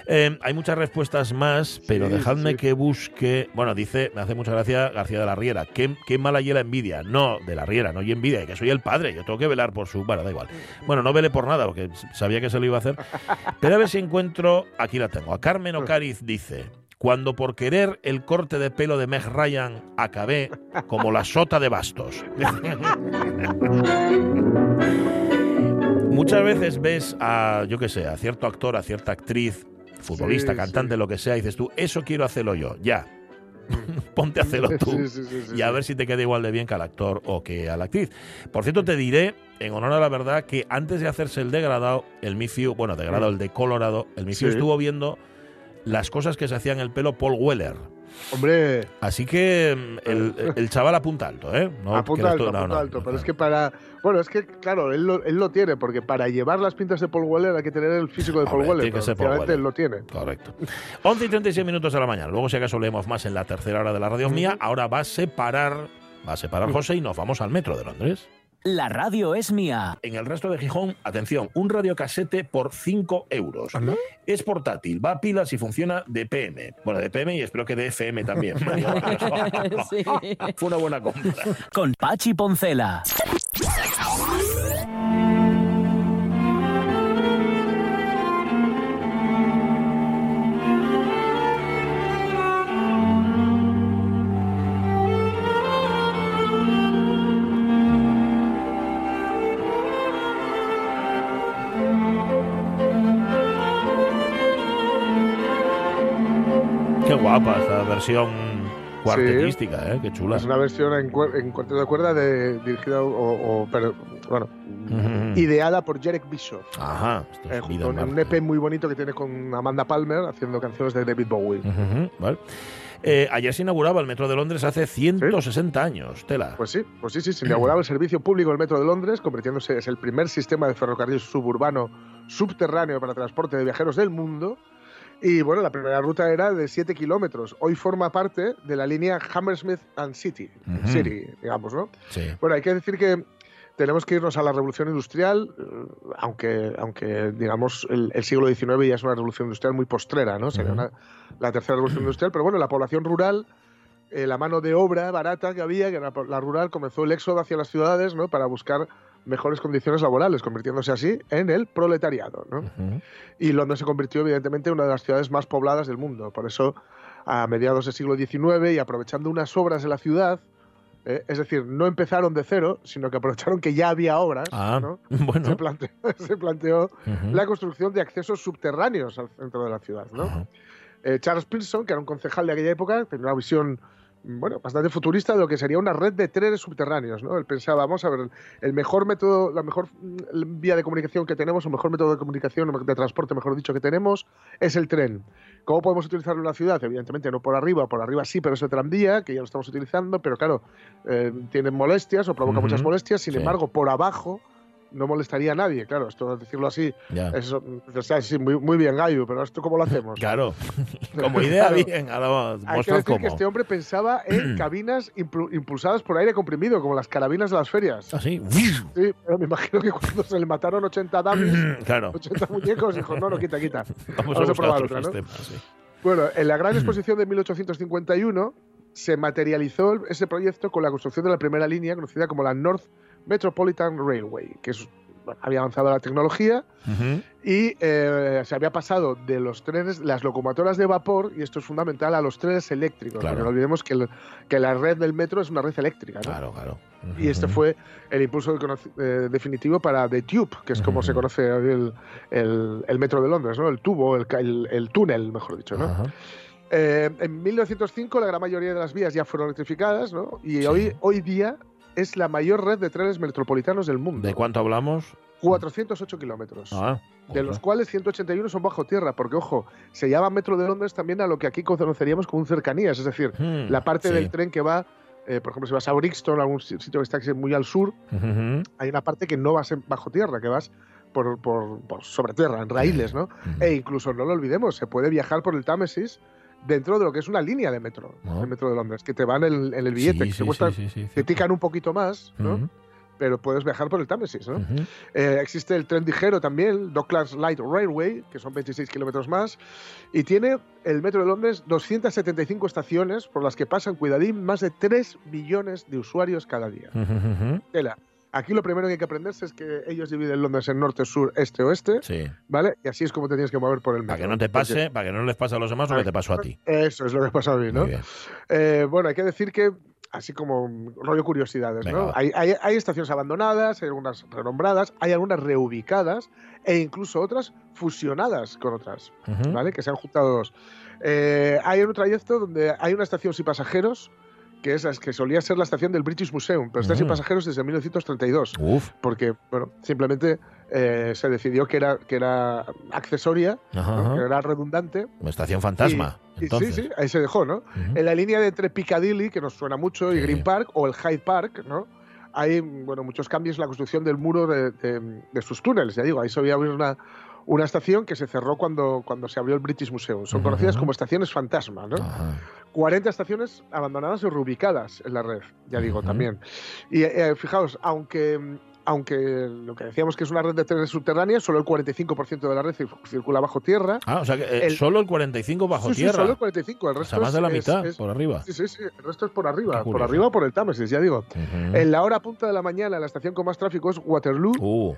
Eh, hay muchas respuestas más, pero Sí, dejadme sí. que busque. Bueno, dice, me hace mucha gracia García de la Riera. ¿Qué, qué mala y la envidia? No, de la Riera, no y envidia, que soy el padre. Yo tengo que velar por su. Bueno, da igual. Bueno, no vele por nada, porque sabía que se lo iba a hacer. Pero a ver si encuentro. Aquí la tengo. A Carmen Ocariz dice. Cuando por querer el corte de pelo de Meg Ryan acabé como la sota de bastos. Muchas veces ves a, yo qué sé, a cierto actor, a cierta actriz futbolista, Sí, cantante, sí. lo que sea, dices tú, eso quiero hacerlo yo, ya. Ponte a hacerlo tú Sí, y a ver si te queda igual de bien que al actor o que a la actriz. Por cierto, te diré, en honor a la verdad, que antes de hacerse el degradado, el Mifiu, bueno, degradado, el de Colorado, el Mifiu estuvo viendo las cosas que se hacían en el pelo Paul Weller. Hombre, Así que mm, el, el chaval apunta alto, ¿eh? No apunta alto, no, apunta no, alto. no, pero es que para. Bueno, es que, claro, él lo, él lo tiene, porque para llevar las pintas de Paul Weller hay que tener el físico de Paul Weller. tiene que ser Paul Weller. él lo tiene. Correcto. 11 y 36 minutos de la mañana. Luego, si acaso leemos más en la tercera hora de la radio mía, ahora va a separar, va a separar José y nos vamos al metro de Londres. La radio es mía. En el resto de Gijón, atención, un radiocasete por 5 euros. Es portátil, va a pilas y funciona de PM. Bueno, de PM y espero que de FM también. Sí. Fue una buena compra. Con Pachi Poncela. Guapa esta versión cuartetística, ¿eh? Qué chula. Es una versión en, en cuarteto de cuerda de, dirigida o, o- pero, bueno, Ujú. ideada por Jarek Bishop. Ajá. esto es Eh, en a un. EP muy bonito que tiene con Amanda Palmer haciendo canciones de David Bowie. Ujú, vale. Eh, ayer se inauguraba el metro de Londres hace 160 años, Tela. Pues sí, pues sí, sí, se inauguraba el servicio público del Metro de Londres, convirtiéndose es el primer sistema de ferrocarril suburbano subterráneo para transporte de viajeros del mundo. Y bueno, la primera ruta era de 7 kilómetros. Hoy forma parte de la línea Hammersmith and City, Ujú. City, digamos, ¿no? sí. Bueno, hay que decir que tenemos que irnos a la revolución industrial, eh, aunque, aunque digamos, el, el siglo XIX ya es una revolución industrial muy postrera, ¿no? Sería una- la tercera revolución industrial, pero bueno, la población rural, eh, la mano de obra barata que había, que era la rural, comenzó el éxodo hacia las ciudades, ¿no? Para buscar mejores condiciones laborales, convirtiéndose así en el proletariado, ¿no? Y Londres se convirtió, evidentemente, en una de las ciudades más pobladas del mundo. Por eso, a mediados del siglo XIX y aprovechando unas obras de la ciudad, eh, es decir, no empezaron de cero, sino que aprovecharon que ya había obras, Ah, ¿no? bueno. se, planteó, se planteó Ujú. la construcción de accesos subterráneos al centro de la ciudad. ¿no? Eh, Charles Pearson, que era un concejal de aquella época, tenía una visión bueno, bastante futurista de lo que sería una red de trenes subterráneos. ¿no? Él pensaba, vamos a ver, el mejor método, la mejor mm, vía de comunicación que tenemos, o mejor método de comunicación, de transporte, mejor dicho, que tenemos, es el tren. ¿Cómo podemos utilizarlo en la ciudad? Evidentemente no por arriba, por arriba sí, pero es el tranvía, que ya lo estamos utilizando, pero claro, eh, tiene molestias o provoca muchas molestias, sin Sí. embargo, por abajo no molestaría a nadie, claro, esto decirlo así, Ya. eso, o sea, sí, muy, muy bien, Gallo, pero ¿esto cómo lo hacemos? Claro. Como idea, Claro. bien. Ahora Hay que decir que cómo. este hombre pensaba en cabinas impul- impulsadas por aire comprimido, como las carabinas de las ferias. Ah, sí. Sí, pero me imagino que cuando se le mataron 80 dummies, claro. 80 muñecos, dijo, no, no, quita, quita. Vamos, Vamos a a probar otra, ¿no? sistema, sí. Bueno, en la gran exposición de 1851 se materializó ese proyecto con la construcción de la primera línea conocida como la North Metropolitan Railway, que es- bueno, había avanzado la tecnología Ujú. y eh, se había pasado de los trenes, las locomotoras de vapor, y esto es fundamental, a los trenes eléctricos. Claro. no olvidemos que, el- que la red del metro es una red eléctrica. ¿no? Claro, claro. Y este fue el impulso eh, definitivo para The Tube, que es como Ujú. se conoce el, el- el metro de Londres, ¿no? el tubo, el, túnel, mejor dicho. ¿no? Eh, en 1905 la gran mayoría de las vías ya fueron electrificadas ¿no? y Sí. hoy, hoy día es la mayor red de trenes metropolitanos del mundo. ¿De cuánto hablamos? 408 kilómetros. Ah, De los cuales 181 son bajo tierra, porque ojo, se llama Metro de Londres también a lo que aquí conoceríamos como un cercanías, es decir, Hmm, la parte sí. del tren que va, eh, por ejemplo, si vas a Brixton, algún si- sitio que está muy al sur, hay una parte que no vas en- bajo tierra, que vas por, por- por sobre tierra, en raíles, ¿no? E incluso, no lo olvidemos, se puede viajar por el Támesis dentro de lo que es una línea de metro, Ah. el metro de Londres, que te van en el, en el billete, Sí, que te sí, te tican un poquito más, ¿no? Pero puedes viajar por el Támesis, ¿no? Eh, existe el tren ligero también, Docklands Light Railway, que son 26 kilómetros más, y tiene el metro de Londres 275 estaciones por las que pasan, cuidadín, más de 3 millones de usuarios cada día. Ujú. Tela. Aquí lo primero que hay que aprenderse es que ellos dividen Londres en norte, sur, este, oeste, Sí. ¿vale? Y así es como te tienes que mover por el metro. Para que no te pase, para que no les pase a los demás lo que te pasó a ti. Eso es lo que pasa a mí, ¿no? Eh, bueno, hay que decir que así como rollo curiosidades, Venga, ¿no? Hay, hay- hay estaciones abandonadas, hay algunas renombradas, hay algunas reubicadas e incluso otras fusionadas con otras. ¿vale? Que se han juntado dos. Eh, hay un trayecto donde hay una estación sin pasajeros, que es que solía ser la estación del British Museum, pero está sin Mm. pasajeros desde 1932 Uf. porque bueno, simplemente eh, se decidió que era, que era accesoria, Ajá, ¿no? ajá. que era redundante. Una estación fantasma. Y- y entonces. sí, sí, ahí se dejó, ¿no? En la línea de entre Piccadilly, que nos suena mucho, y. Green Park, o el Hyde Park, ¿no? Hay bueno, muchos cambios en la construcción del muro de, de- de sus túneles, ya digo, ahí se había una, una estación que se cerró cuando, cuando se abrió el British Museum. Son Ujú. conocidas como estaciones fantasma, ¿no? Ajá. 40 estaciones abandonadas o reubicadas en la red, ya digo, Ujú. también. Y eh, fijaos, aunque, aunque lo que decíamos que es una red de trenes subterráneas, solo el 45% de la red cir- circula bajo tierra. Ah, o sea que eh, El- solo el 45 bajo Sí, sí, tierra. solo el 45, el o resto sea, más de la es- mitad es- por arriba. Sí, sí, sí, el resto es por arriba, por arriba o por el Támesis, ya digo. Ujú. En la hora punta de la mañana, la estación con más tráfico es Waterloo, Uh,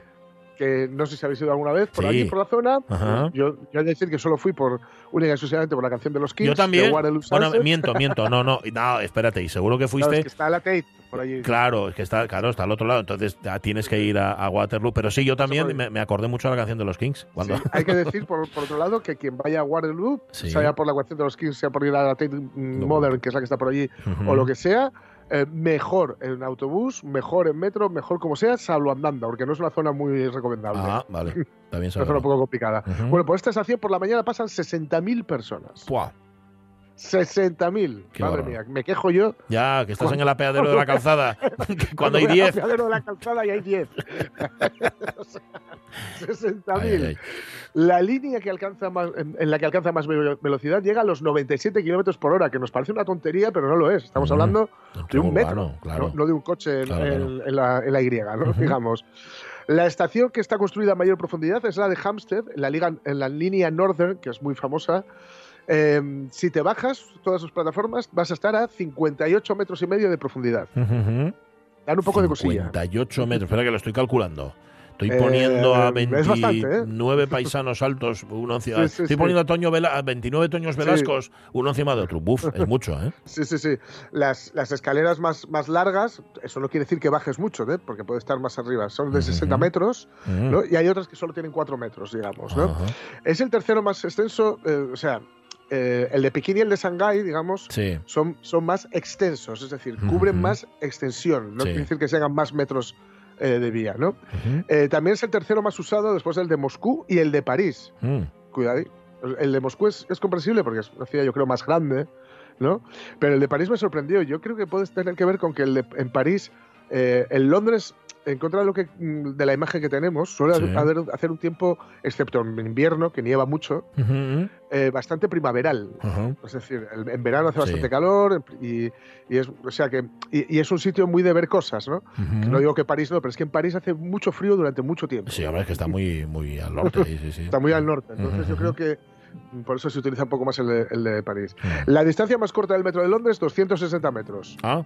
que no sé si habéis ido alguna vez por Sí. allí, por la zona. Ajá. Yo, yo he de decir que solo fui por única y exclusivamente por la canción de los Kings. yo también. Bueno, miento, miento. No, no, no, espérate. Y seguro que Claro, fuiste. es que está la Tate por allí. Claro, es que está, claro, está al otro lado, entonces tienes que ir a, a Waterloo. Pero sí, yo también me, me acordé mucho de la canción de los Kings. Cuando, Sí, hay que decir, por, por otro lado, que quien vaya a Waterloo, Sí. sea por la cuestión de los Kings, sea por ir a la Tate Modern, que es la que está por allí, o lo que sea, eh, mejor en autobús, mejor en metro, mejor como sea, salvo andando, porque no es una zona muy recomendable. Ah, vale. Bien es una zona un poco complicada. Bueno, por esta estación por la mañana pasan 60.000 personas. Buah, 60.000. Qué Madre bárbaro. mía, me quejo yo. Ya, que estás en Cuando- el apeadero de la calzada. que cuando hay voy al 10. apeadero de la calzada y hay 10. O sea, 60.000. Ay, ay, ay. La línea que alcanza más, en, en la que alcanza más ve- velocidad llega a los 97 kilómetros por hora, que nos parece una tontería, pero no lo es. Estamos Mm, hablando de un urbano, metro, claro. no, no de un coche en, Claro, en- claro. en la, en la Y, ¿no? Digamos. La estación que está construida a mayor profundidad es la de Hampstead, en la, liga, en la línea Northern, que es muy famosa. Eh, si te bajas todas sus plataformas, vas a estar a 58 metros y medio de profundidad. Dan un poco de cosilla. 58 metros. Espera que lo estoy calculando. Estoy Eh, poniendo a es bastante, ¿eh? 29 paisanos altos, uno encima. Sí, sí, estoy sí. poniendo a, Toño Vela- a 29 Toños. Velascos, uno encima de otro. Buf, es mucho, ¿eh? Sí, sí, sí. Las, las escaleras más, más largas, eso no quiere decir que bajes mucho, ¿eh? porque puede estar más arriba. Son de 60 Ujú. metros. ¿no? Y hay otras que solo tienen 4 metros, digamos, ¿no? Es el tercero más extenso, eh, o sea, eh, el de Pekín y el de Shanghái, digamos, Sí. son, son más extensos, es decir, cubren más extensión. No Sí. quiere decir que se hagan más metros eh, de vía, ¿no? Eh, también es el tercero más usado después del de Moscú y el de París. Mm. Cuidado. El de Moscú es, es comprensible porque es una ciudad, yo creo, más grande, ¿no? Pero el de París me sorprendió. Yo creo que puede tener que ver con que el de- en París, en Londres, en contra de lo que de la imagen que tenemos, suele Sí. haber, hacer un tiempo, excepto en invierno, que nieva mucho, eh, bastante primaveral. Es decir, en verano hace Sí. bastante calor y, y es, o sea que, y, y es un sitio muy de ver cosas, ¿no? No digo que París no, pero es que en París hace mucho frío durante mucho tiempo. Sí, hombre, es que está muy, muy al norte. Sí, sí, sí. Está muy al norte. Entonces yo creo que por eso se utiliza un poco más el de, el de París. La distancia más corta del metro de Londres, 260 metros. Ah,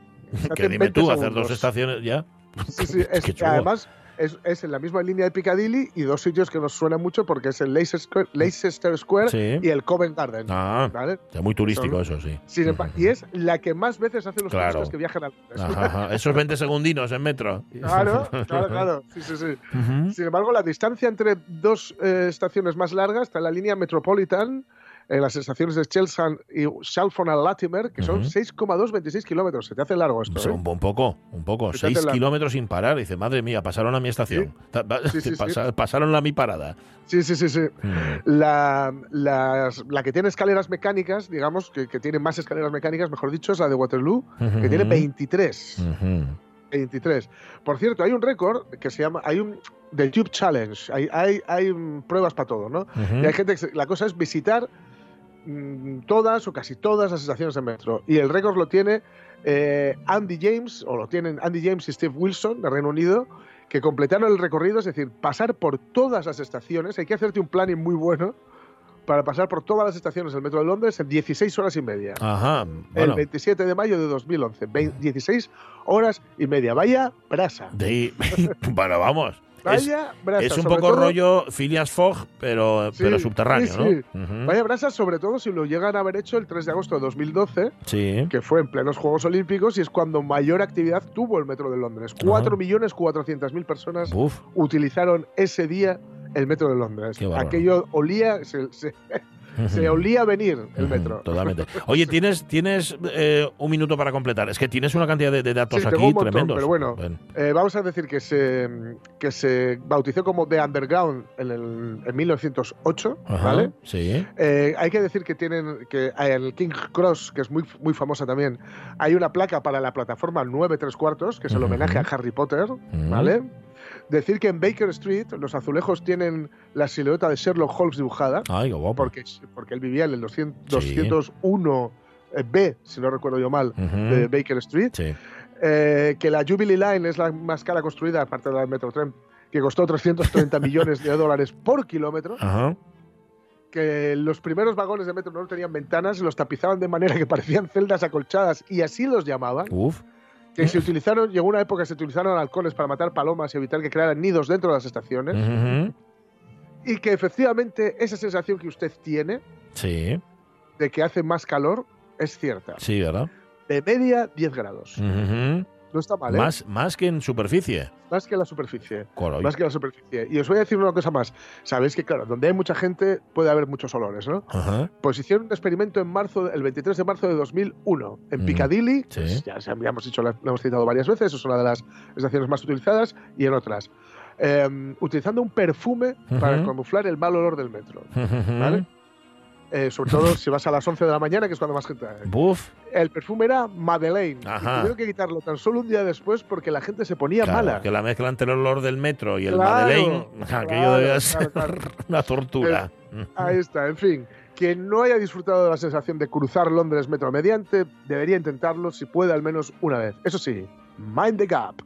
que dime 20 tú, hacer segundos. dos estaciones ya. Sí, sí, es, chulo. además es, es en la misma línea de Piccadilly y dos sitios que nos suenan mucho porque es el Leicester Square, Leicester Square Sí. y el Covent Garden. Ah, ¿vale? es muy turístico Son- eso, sí. Sin emba- y es la que más veces hacen los Claro. turistas que viajan a Londres. Ajá, ajá. Esos 20 segundinos en metro. Claro, claro, claro. Sí, sí, sí. Ujú. Sin embargo, la distancia entre dos eh, estaciones más largas está en la línea Metropolitan, en las estaciones de Chelmsford y Salford and Latimer, que son Ujú. 6,226 kilómetros. Se te hace largo esto, Sí, ¿eh? un, un poco, un poco. Se te hace Seis la- kilómetros sin parar. Dice, madre mía, pasaron a mi estación. Sí, sí, pasa- Pasaron a mi parada. Sí, sí, sí, sí. Mm. La, las- la que tiene escaleras mecánicas, digamos, que, que tiene más escaleras mecánicas, mejor dicho, es la de Waterloo, que tiene Ujú. 23. Ujú. 23. Por cierto, hay un récord que se llama, hay un del Tube Challenge. Hay, hay, hay pruebas para todo, ¿no? Y hay gente que la cosa es visitar mm, todas o casi todas las estaciones de metro. Y el récord lo tiene eh, Andy James, o lo tienen Andy James y Steve Wilson de Reino Unido, que completaron el recorrido, es decir, pasar por todas las estaciones. Hay que hacerte un planning muy bueno para pasar por todas las estaciones del metro de Londres en 16 horas y media. Ajá. El Bueno, 27 de mayo de 2011. Vein- 16 horas y media. Vaya brasa. bueno, vamos. Vaya brasa, es un poco todo- rollo Phileas Fogg, pero, Sí, pero subterráneo, sí, ¿no? sí. Ujú. Vaya brasas, sobre todo si lo llegan a haber hecho el 3 de agosto de 2012, Sí. que fue en plenos Juegos Olímpicos y es cuando mayor actividad tuvo el metro de Londres. 4.400.000 personas Uf, utilizaron ese día el metro de Londres. Aquello olía, se, se- se olía venir el metro. Totalmente. Oye, tienes, tienes eh, un minuto para completar. Es que tienes una cantidad de, de datos Sí, tengo aquí un montón, tremendos. pero bueno, Eh, vamos a decir que se, que se bautizó como The Underground en, el, en 1908, Ajá, ¿vale? Sí. Eh, hay que decir que tienen que en el King Cross, que es muy, muy famosa también, hay una placa para la plataforma 9 3 cuartos, que es el homenaje a Harry Potter. ¿vale? Decir que en Baker Street los azulejos tienen la silueta de Sherlock Holmes dibujada, Ay, qué guapo. porque, porque él vivía en el 200 Sí. 201 eh, B, si no recuerdo yo mal, de Baker Street. Sí. Eh, que la Jubilee Line es la más cara construida, aparte de la Metrotren, que costó 330 millones de dólares por kilómetro. Ajá. Que los primeros vagones de metro no tenían ventanas, los tapizaban de manera que parecían celdas acolchadas y así los llamaban. Uf. Que se utilizaron, llegó una época que se utilizaron halcones para matar palomas y evitar que crearan nidos dentro de las estaciones. Y que efectivamente esa sensación que usted tiene Sí. de que hace más calor es cierta. Sí, ¿verdad? De media 10 grados. Ujú. No está mal, ¿eh? más, más que en superficie. Más que la superficie. Más que la superficie. Y os voy a decir una cosa más. Sabéis que, claro, donde hay mucha gente puede haber muchos olores, ¿no? Ajá. Pues hicieron un experimento en marzo, el 23 de marzo de 2001, en Mm, Piccadilly. sí. pues ya, ya hemos dicho, la hemos citado varias veces, es una de las estaciones más utilizadas, y en otras. Eh, utilizando un perfume para camuflar el mal olor del metro. ¿Vale? Eh, sobre todo si vas a las 11 de la mañana, que es cuando más gente hay. Buf. El perfume era Madeleine. y Ajá. tuvieron que quitarlo tan solo un día después porque la gente se ponía Claro, mala. que la mezcla entre el olor del metro y el Claro, Madeleine, aquello claro, debía ser una tortura. Ahí está, en fin. Quien no haya disfrutado de la sensación de cruzar Londres metro mediante, debería intentarlo si puede al menos una vez. Eso sí, mind the gap.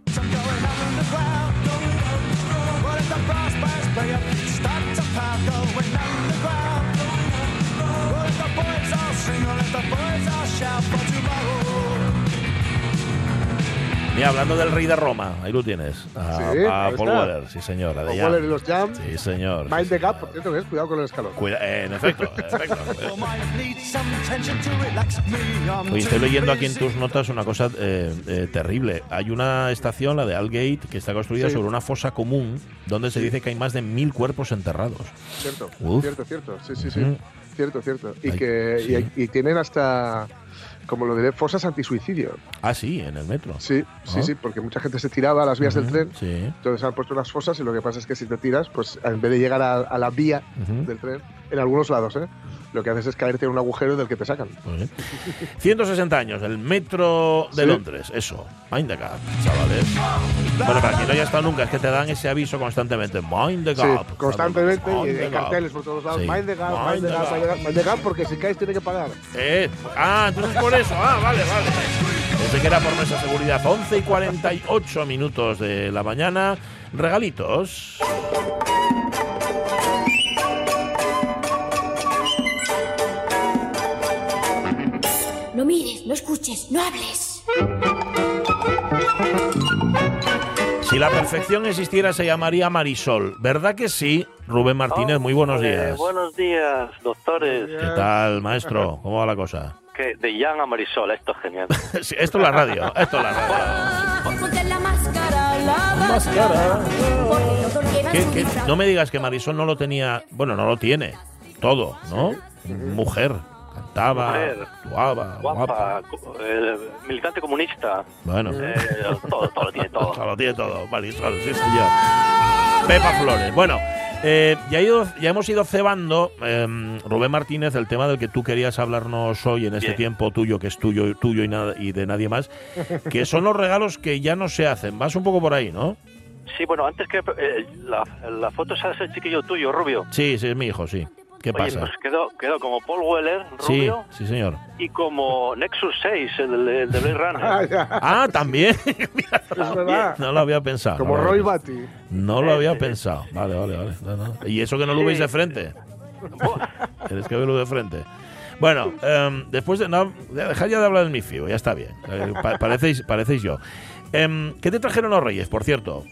Mira, hablando del rey de Roma, ahí lo tienes. A, Sí, a Paul está. Weller, sí señor. Paul Jam. Weller y los Jam. Sí señor. Mind the gap, por cierto, que es cuidado con el escalón. Cuida- eh, en efecto, en efecto. Oye, estoy leyendo aquí en tus notas una cosa eh, eh, terrible. Hay una estación, la de Aldgate, que está construida Sí. sobre una fosa común donde se dice que hay más de mil cuerpos enterrados. Cierto, Uf. cierto, cierto. Sí, sí, sí. Cierto, cierto. Y Ay, que sí. y tienen hasta, como lo diré, fosas antisuicidio. Ah, sí, en el metro. Sí, sí, Ah. sí, porque mucha gente se tiraba a las vías del tren. Sí. Entonces han puesto unas fosas y lo que pasa es que si te tiras, pues en vez de llegar a, a la vía del tren, en algunos lados, ¿eh? lo que haces es caerte en un agujero del que te sacan. Muy bien. 160 años, el metro de Sí. Londres, eso, Mind the Gap, chavales. Bueno, para quien no haya estado nunca, es que te dan ese aviso constantemente, Mind the Sí, Gap. constantemente y en carteles por todos lados. Sí. Mind the gap, Mind mind the gap, gap. mind the gap, mind the gap, porque si caes tiene que pagar. Eh, ah, entonces por eso, ah, vale, vale. Pensé que era por nuestra seguridad. 11 y 48 minutos de la mañana. Regalitos. Mires, no escuches, no hables. Si la perfección existiera, se llamaría Marisol. ¿Verdad que sí? Rubén Martínez, muy buenos Eh, días. buenos días, doctores. ¿Qué tal, maestro? ¿Cómo va la cosa? Que de Jan a Marisol, esto es genial. Sí, esto es la radio, esto es la radio. Ponte la máscara. No me digas que Marisol no lo tenía, bueno, no lo tiene, todo, ¿no? Mujer, cantaba, Mujer. actuaba, guapa. Eh, militante comunista. Bueno, Eh, todo, todo lo tiene todo. todo lo tiene todo, Marisol, sí señor. Pepa Flores. Bueno, eh, ya, ido- ya hemos ido cebando, eh, Rubén Martínez, el tema del que tú querías hablarnos hoy en este Bien. tiempo tuyo, que es tuyo, tuyo y, nada, y de nadie más, que son los regalos que ya no se hacen. Vas un poco por ahí, ¿no? Sí, bueno, antes que eh, la, la foto es ese chiquillo tuyo, rubio. Sí, sí, es mi hijo, sí. ¿Qué Oye, pasa? pues quedó, quedó como Paul Weller, Sí, rubio, sí, señor. y como Nexus 6, el, de- el de Blade Runner. Ah, también. es verdad. No lo había pensado. Como no Roy Batty. No lo había pensado. Vale, vale, vale. No, no. Y eso que no lo Sí. veis de frente. Tienes que verlo de frente. Bueno, em, después de. No, dejar ya de hablar del MIFIO, ya está bien. Eh, pa- parecéis, parecéis yo. Em, ¿Qué te trajeron los Reyes, por cierto?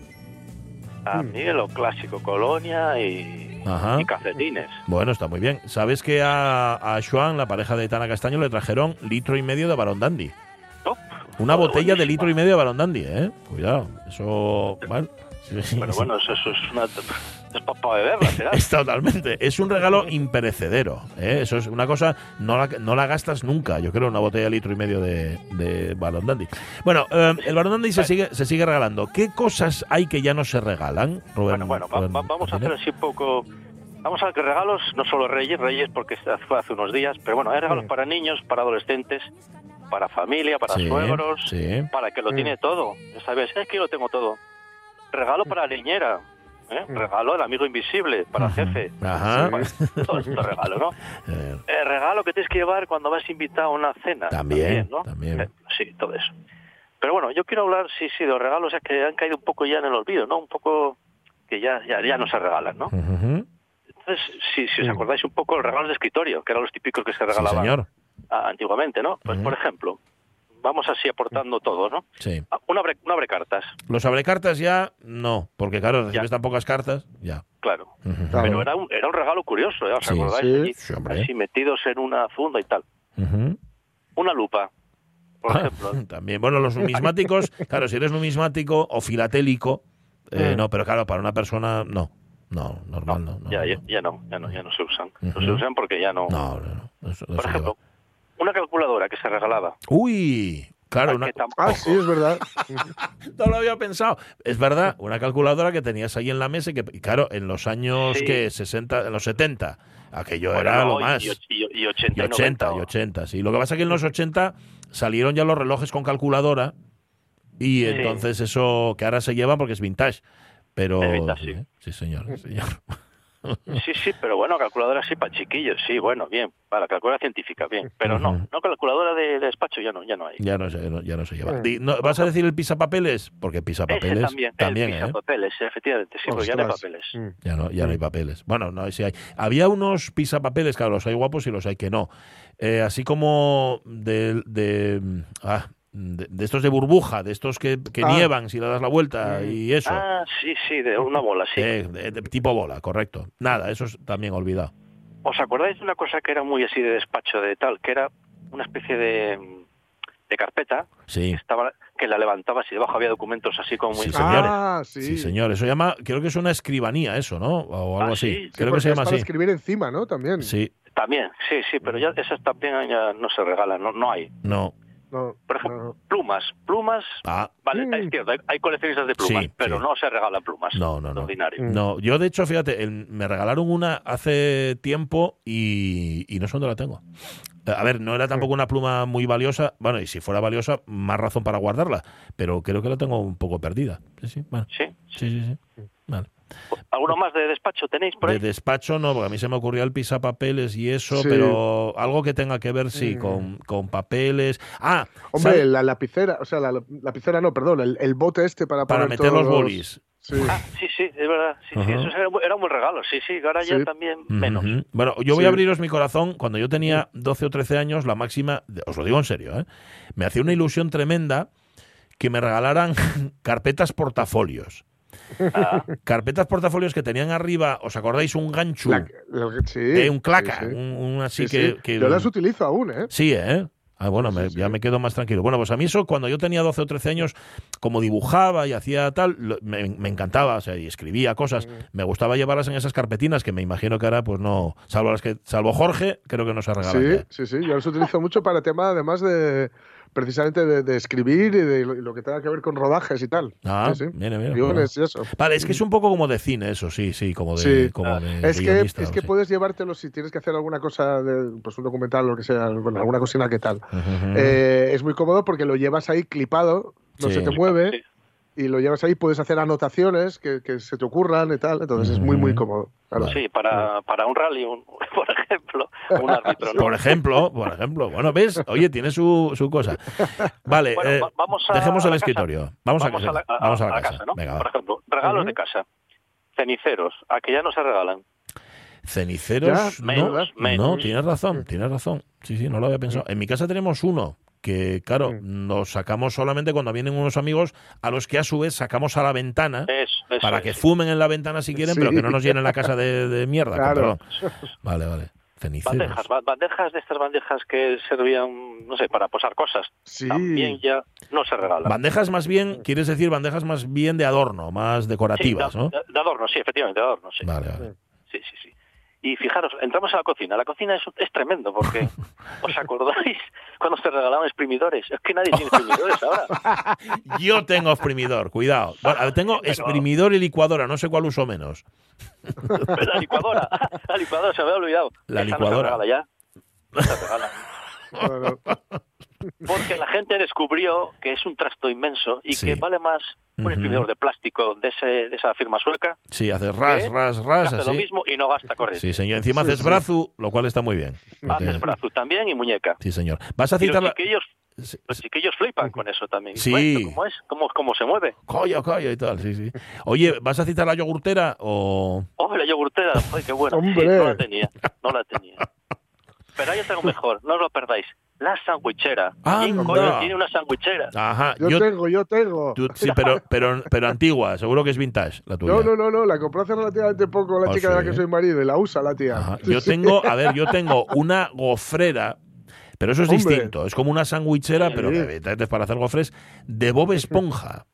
A mí lo clásico, colonia y, Ajá. y calcetines. Bueno, está muy bien. ¿Sabes que a, a Joan, la pareja de Tana Castaño, le trajeron litro y medio de Barón Dandy? Oh, Una botella de litro y medio de Barón Dandy, ¿eh? Cuidado. Eso. Bueno, sí, bueno, eso, eso es una... Es para beberla, será. Es totalmente. Es un regalo imperecedero. ¿eh? Eso es una cosa, no la, no la gastas nunca. Yo creo una botella de litro y medio de, de Barón Dandy. Bueno, eh, el Barón Dandy se sigue, se sigue regalando. ¿Qué cosas hay que ya no se regalan, Rubén? Bueno, bueno, va- Rubén va- vamos a hacer así un poco... Vamos a ver que regalos, no solo Reyes, Reyes porque fue hace unos días, pero bueno, hay regalos para niños, para adolescentes, para familia, para Sí, suegros, sí. para que lo tiene todo. Sabes, es que yo lo tengo todo. Regalo para la niñera, ¿eh? Mm. regalo del amigo invisible, para el jefe. Ajá. Todo esto es regalo, ¿no? Eh, El regalo que tienes que llevar cuando vas invitado a una cena. También, ¿no? también. Eh, sí, todo eso. Pero bueno, yo quiero hablar, sí, sí, de los regalos que han caído un poco ya en el olvido, ¿no? Un poco que ya, ya, ya no se regalan, ¿no? Entonces, si, si os acordáis un poco, los regalos de escritorio, que eran los típicos que se Sí, regalaban señor. ah, antiguamente, ¿no? Pues, por ejemplo, vamos así aportando todo, ¿no? Sí. Ah, Un abre, un abre cartas, Los abrecartas ya no, porque claro, recibes tan pocas cartas, ya. claro. Pero era un, era un regalo curioso, ¿eh? ¿Os Sí. acordáis? Sí. Allí, Sí, hombre. así metidos en una funda y tal. Una lupa, por Ah, ejemplo. También, bueno, los numismáticos, claro, si eres numismático o filatélico, eh, Mm. no, pero claro, para una persona, no. No, normal, no. no, ya, no. ya, ya no, ya no, ya no se usan. No se usan porque ya no. No, no, no, Por ejemplo, una calculadora que se regalaba. Uy, claro, Ah, una. Ah, sí, es verdad. no lo había pensado. Es verdad, una calculadora que tenías ahí en la mesa y que, y claro, en los años Sí. que 60, en los 70, aquello Bueno, era no, lo más. Y, y, y 80 Y y 80, 90, y 80, sí. Lo que pasa es que en los 80 salieron ya los relojes con calculadora y Sí. entonces eso que ahora se lleva porque es vintage. Pero Es vintage, sí, sí. ¿eh? sí, señor, sí, señor. Sí, sí, pero bueno, calculadora sí para chiquillos, sí, bueno, bien, para calculadora científica, bien, pero no, no calculadora de, de despacho ya no, ya no hay. Ya no ya no se lleva. Mm. No, ¿Vas a decir el pisapapeles? Porque Ese pisapapeles también, también, el ¿eh? pisapapeles, efectivamente, sí, porque ya no hay Ostras. papeles. Mm. Ya no, ya no hay papeles. Bueno, no, sí hay. Había unos pisapapeles, claro, los hay guapos y los hay que no. Eh, así como de, de, ah, de, de estos de burbuja, de estos que, que Ah. nievan si le das la vuelta Mm. y eso. Ah, sí, sí, de una bola, sí. Eh, de, de tipo bola, correcto. Nada, eso es también olvidado. ¿Os acordáis de una cosa que era muy así de despacho de tal, que era una especie de, de carpeta Sí. que estaba que la levantabas y debajo había documentos así como muy Sí, señor. Ah, sí. Sí, señor. Eso llama, creo que es una escribanía, eso, ¿no? O algo Ah, así. sí, sí, creo que se llama es para así. escribir encima, ¿no? También. Sí, También, sí, sí, pero ya esas también ya no se regalan, no, no hay. no. No, Por ejemplo, no. plumas, plumas, Ah, vale, Mm. es cierto, hay, hay coleccionistas de plumas, Sí, pero sí. no se regalan plumas. No, no, no. Mm. no. Yo, de hecho, fíjate, el- me regalaron una hace tiempo y, y no sé dónde la tengo. A ver, no era tampoco una pluma muy valiosa. Bueno, y si fuera valiosa, más razón para guardarla. Pero creo que la tengo un poco perdida. Sí, sí. Bueno, Sí. sí, sí, sí. Vale. ¿Alguno más de despacho tenéis por De despacho no, porque a mí se me ocurría el pisapapeles y eso, Sí. pero algo que tenga que ver, sí, Mm. con, con papeles. Ah, Hombre, ¿sabes? la lapicera, o sea, la lapicera no, perdón, el, el bote este para, para poner meter los bolis. Sí. Ah, sí, sí, es verdad. Sí, sí, eso era, era un buen regalo. Sí, sí, ahora ya Sí. también menos. Bueno, yo voy Sí. a abriros mi corazón. Cuando yo tenía 12 o 13 años, la máxima, os lo digo en serio, ¿eh? me hacía una ilusión tremenda que me regalaran carpetas portafolios. Ah, Carpetas portafolios que tenían arriba, ¿os acordáis? Un gancho, La- la- sí, eh, un claca, sí, sí. Un, un así Sí, que, Yo las utilizo aún, ¿eh? Sí, ¿eh? Ah, bueno, me- ya me quedo más tranquilo. Bueno, pues a mí eso, cuando yo tenía 12 o 13 años, como dibujaba y hacía tal, lo- me, me encantaba, o sea, y escribía cosas. Me gustaba llevarlas en esas carpetinas que me imagino que ahora, pues no, salvo las que, salvo Jorge, creo que no se regalan Sí, ya. sí, sí. Yo las utilizo mucho para tema, además de precisamente de, de escribir y de lo, lo que tenga que ver con rodajes y tal. Ah, sí, sí. mira, mira, Guiones y eso. Vale, es que es un poco como de cine, eso, sí, sí, como de, Sí. como de, Es que, es que sí. puedes llevártelo si tienes que hacer alguna cosa, de, pues un documental o lo que sea, bueno, alguna cocina que tal. Eh, es muy cómodo porque lo llevas ahí clipado, no Sí. se te mueve sí. Y lo llevas ahí, puedes hacer anotaciones que, que se te ocurran y tal, entonces es muy, muy cómodo. claro. sí, para, para un rally, un- por ejemplo, un árbitro. ¿no? Por ejemplo, por ejemplo. Bueno, ¿ves? Oye, tiene su, su cosa. Vale, Bueno, eh, va- vamos a- dejemos a el la escritorio. Vamos, a, casa. la, a- vamos a la a casa. ¿no? Venga. Por ejemplo, regalos de casa. Ceniceros, a que ya no se regalan. Ceniceros, Ya, no, menos, no, menos. tienes razón, tienes razón. Sí, sí, no lo había pensado. En mi casa tenemos uno que, claro, nos sacamos solamente cuando vienen unos amigos a los que a su vez sacamos a la ventana Eso, eso para que fumen en la ventana si quieren, Sí. pero que no nos llenen la casa de, de mierda. Claro. Vale, vale. Ceniceros. Bandejas, ba- bandejas de estas bandejas que servían, no sé, para posar cosas. Sí. También ya no se regalan. Bandejas más bien, quieres decir bandejas más bien de adorno, más Sí, decorativas, de, ¿no? de- de adorno, sí, efectivamente, de adorno, sí. Vale, vale. Sí, sí, sí. Y fijaros, entramos a la cocina. La cocina es, es tremendo porque, ¿os acordáis cuando se regalaban exprimidores? Es que nadie tiene exprimidores ahora. Yo tengo exprimidor, cuidado. Bueno, tengo exprimidor y licuadora, no sé cuál uso menos. La licuadora, la licuadora se me había olvidado. La Esa licuadora. No se regala ya. No se regala. Porque la gente descubrió que es un trasto inmenso y Sí. que vale más un Ujú. exprimidor de plástico de, ese, de esa firma sueca. Sí, haces ras, ras, que ras, hace lo así. mismo y no gasta corriente. Sí, señor. Encima Sí, haces sí. brazo, lo cual está muy bien. Haces brazo también y muñeca. Sí, señor. ¿Vas a citar la... chiquillos, Sí, los chiquillos flipan con eso también. Sí. ¿Cómo es? ¿Cómo, ¿Cómo se mueve? Coño, coño y tal, sí, sí. Oye, ¿vas a citar la yogurtera o...? ¡Oh, la yogurtera! ¡Ay, qué buena! Sí, no la tenía, no la tenía. Pero hay otra mejor, no os lo perdáis. La sandwichera. ¿Quién Anda. coño tiene una sandwichera? Ajá, yo, yo... tengo, yo tengo. tú- sí, pero, pero, pero antigua, seguro que es vintage la tuya. No, no, no, no, la compró hace relativamente poco la Ah, chica de la que soy marido y la usa la tía. Ajá. Yo sí. tengo, a ver, yo tengo una gofrera, pero eso es Hombre. distinto. Es como una sandwichera, pero Sí. que para hacer gofres, de Bob Esponja.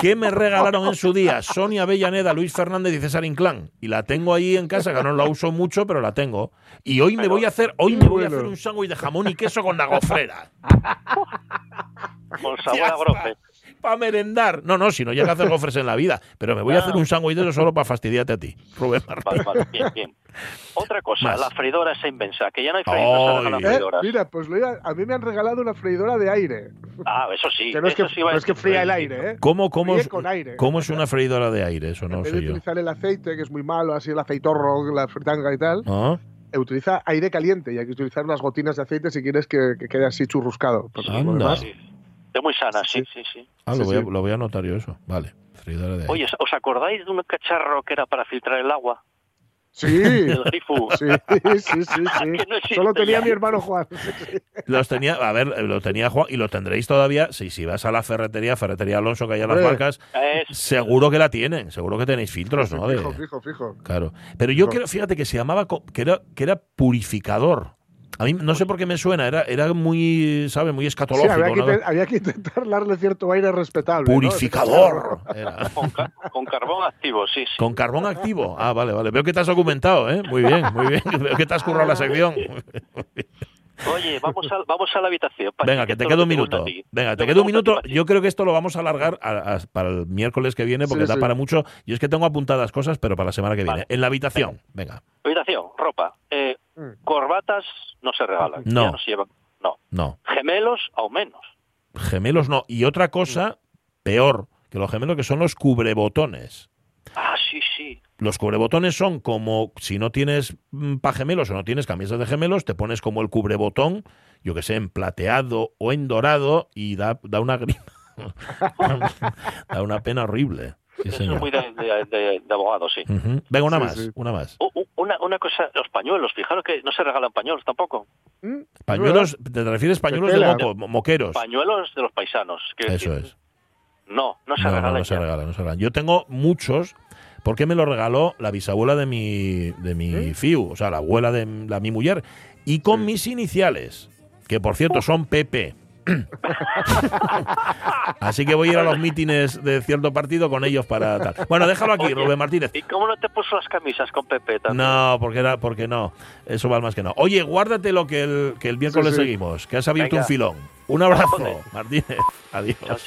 Que me regalaron en su día Sonia Avellaneda, Luis Fernández y César Inclán. Y la tengo ahí en casa, que no la uso mucho, pero la tengo. Y hoy me voy a hacer, hoy me voy a hacer un sándwich de jamón y queso con la gofrera. Con sabor a brofe. Para merendar. No, no, si no llega a hacer gofres en la vida. Pero me voy a hacer un sándwich de eso solo para fastidiarte a ti, Rubén Martín. Vale, vale, bien, bien. Otra cosa, Más. la freidora esa inmensa, que ya no hay freidoras, Eh, mira, pues a mí me han regalado una freidora de aire. Ah, eso sí. Que no es que, sí no es que fría el aire, ¿eh? ¿Cómo, cómo, es, con aire. ¿Cómo es una freidora de aire? Eso no en vez sé de yo. utilizar el aceite, que es muy malo, así el aceitorro, la fritanga y tal, ¿Ah? eh, utiliza aire caliente y hay que utilizar unas gotinas de aceite si quieres que, que quede así churruscado. Porque Anda. Sí. Muy sana, sí, Sí, sí, sí. Ah, Sí, lo, voy a, sí. lo voy a anotar yo eso. Vale, freidora de aire. Oye, ¿os acordáis de un cacharro que era para filtrar el agua? Sí, El grifo. sí, sí, sí, sí. No Solo tenía ya. mi hermano Juan. Sí, sí. Los tenía, a ver, eh, lo tenía Juan y lo tendréis todavía. Si, si vas a la ferretería, ferretería Alonso, que hay a las Es- seguro que la tienen, seguro que tenéis filtros, ¿no? De- Fijo, fijo, fijo. Claro. Pero yo Fijo. creo, fíjate que se llamaba, que era, que era purificador. A mí no sé por qué me suena, era, era muy, ¿sabe? Muy Sí, escatológico. había, que, ¿no? intent- había que intentar darle cierto aire respetable. ¿no? Purificador. era. con, ca- con carbón activo, sí, sí. Con carbón activo. Ah, vale, vale. Veo que te has documentado, ¿eh? Muy bien, muy bien. Veo que te has currado la sección. Oye, vamos a, vamos a la habitación. Venga, que te queda un minuto. Venga, te queda un minuto. Yo creo que esto lo vamos a alargar a- a- para el miércoles que viene porque Sí, da sí. para mucho. Y es que tengo apuntadas cosas, pero para la semana que viene. Vale. En la habitación. Venga. Habitación, ropa. Eh. Corbatas no se regalan. No. Ya no se llevan. No. No. Gemelos, aún menos. Gemelos no. Y otra cosa peor que los gemelos, que son los cubrebotones. Ah, sí, sí. Los cubrebotones son como si no tienes para gemelos o no tienes camisas de gemelos, te pones como el cubrebotón, yo que sé, en plateado o en dorado y da, da una grima. da una pena horrible. Sí, es muy de, de, de- de abogado, sí. Ujú. Venga, una Sí, más, sí. una más. Una, una cosa, los pañuelos, fijaros que no se regalan pañuelos tampoco. ¿Mm? Pañuelos, ¿te refieres pañuelos de moco, mo- moqueros? Pañuelos de los paisanos. Eso decir. es. No, no se No, no, regalan no se ya. regala, no se regala. Yo tengo muchos porque me lo regaló la bisabuela de mi, de mi ¿Eh? fiu, o sea, la abuela de la, mi mujer, y con mis iniciales, que por cierto son PP. Así que voy a ir a los mítines de cierto partido con ellos para tal. Bueno, déjalo aquí, Oye, Rubén Martínez. ¿Y cómo no te puso las camisas con Pepe también? No, porque era, porque no. Eso vale más que no. Oye, guárdate lo que el, que el miércoles Sí, sí. seguimos, que has abierto Venga. un filón. Un abrazo. Martínez. Adiós. Chao, chao.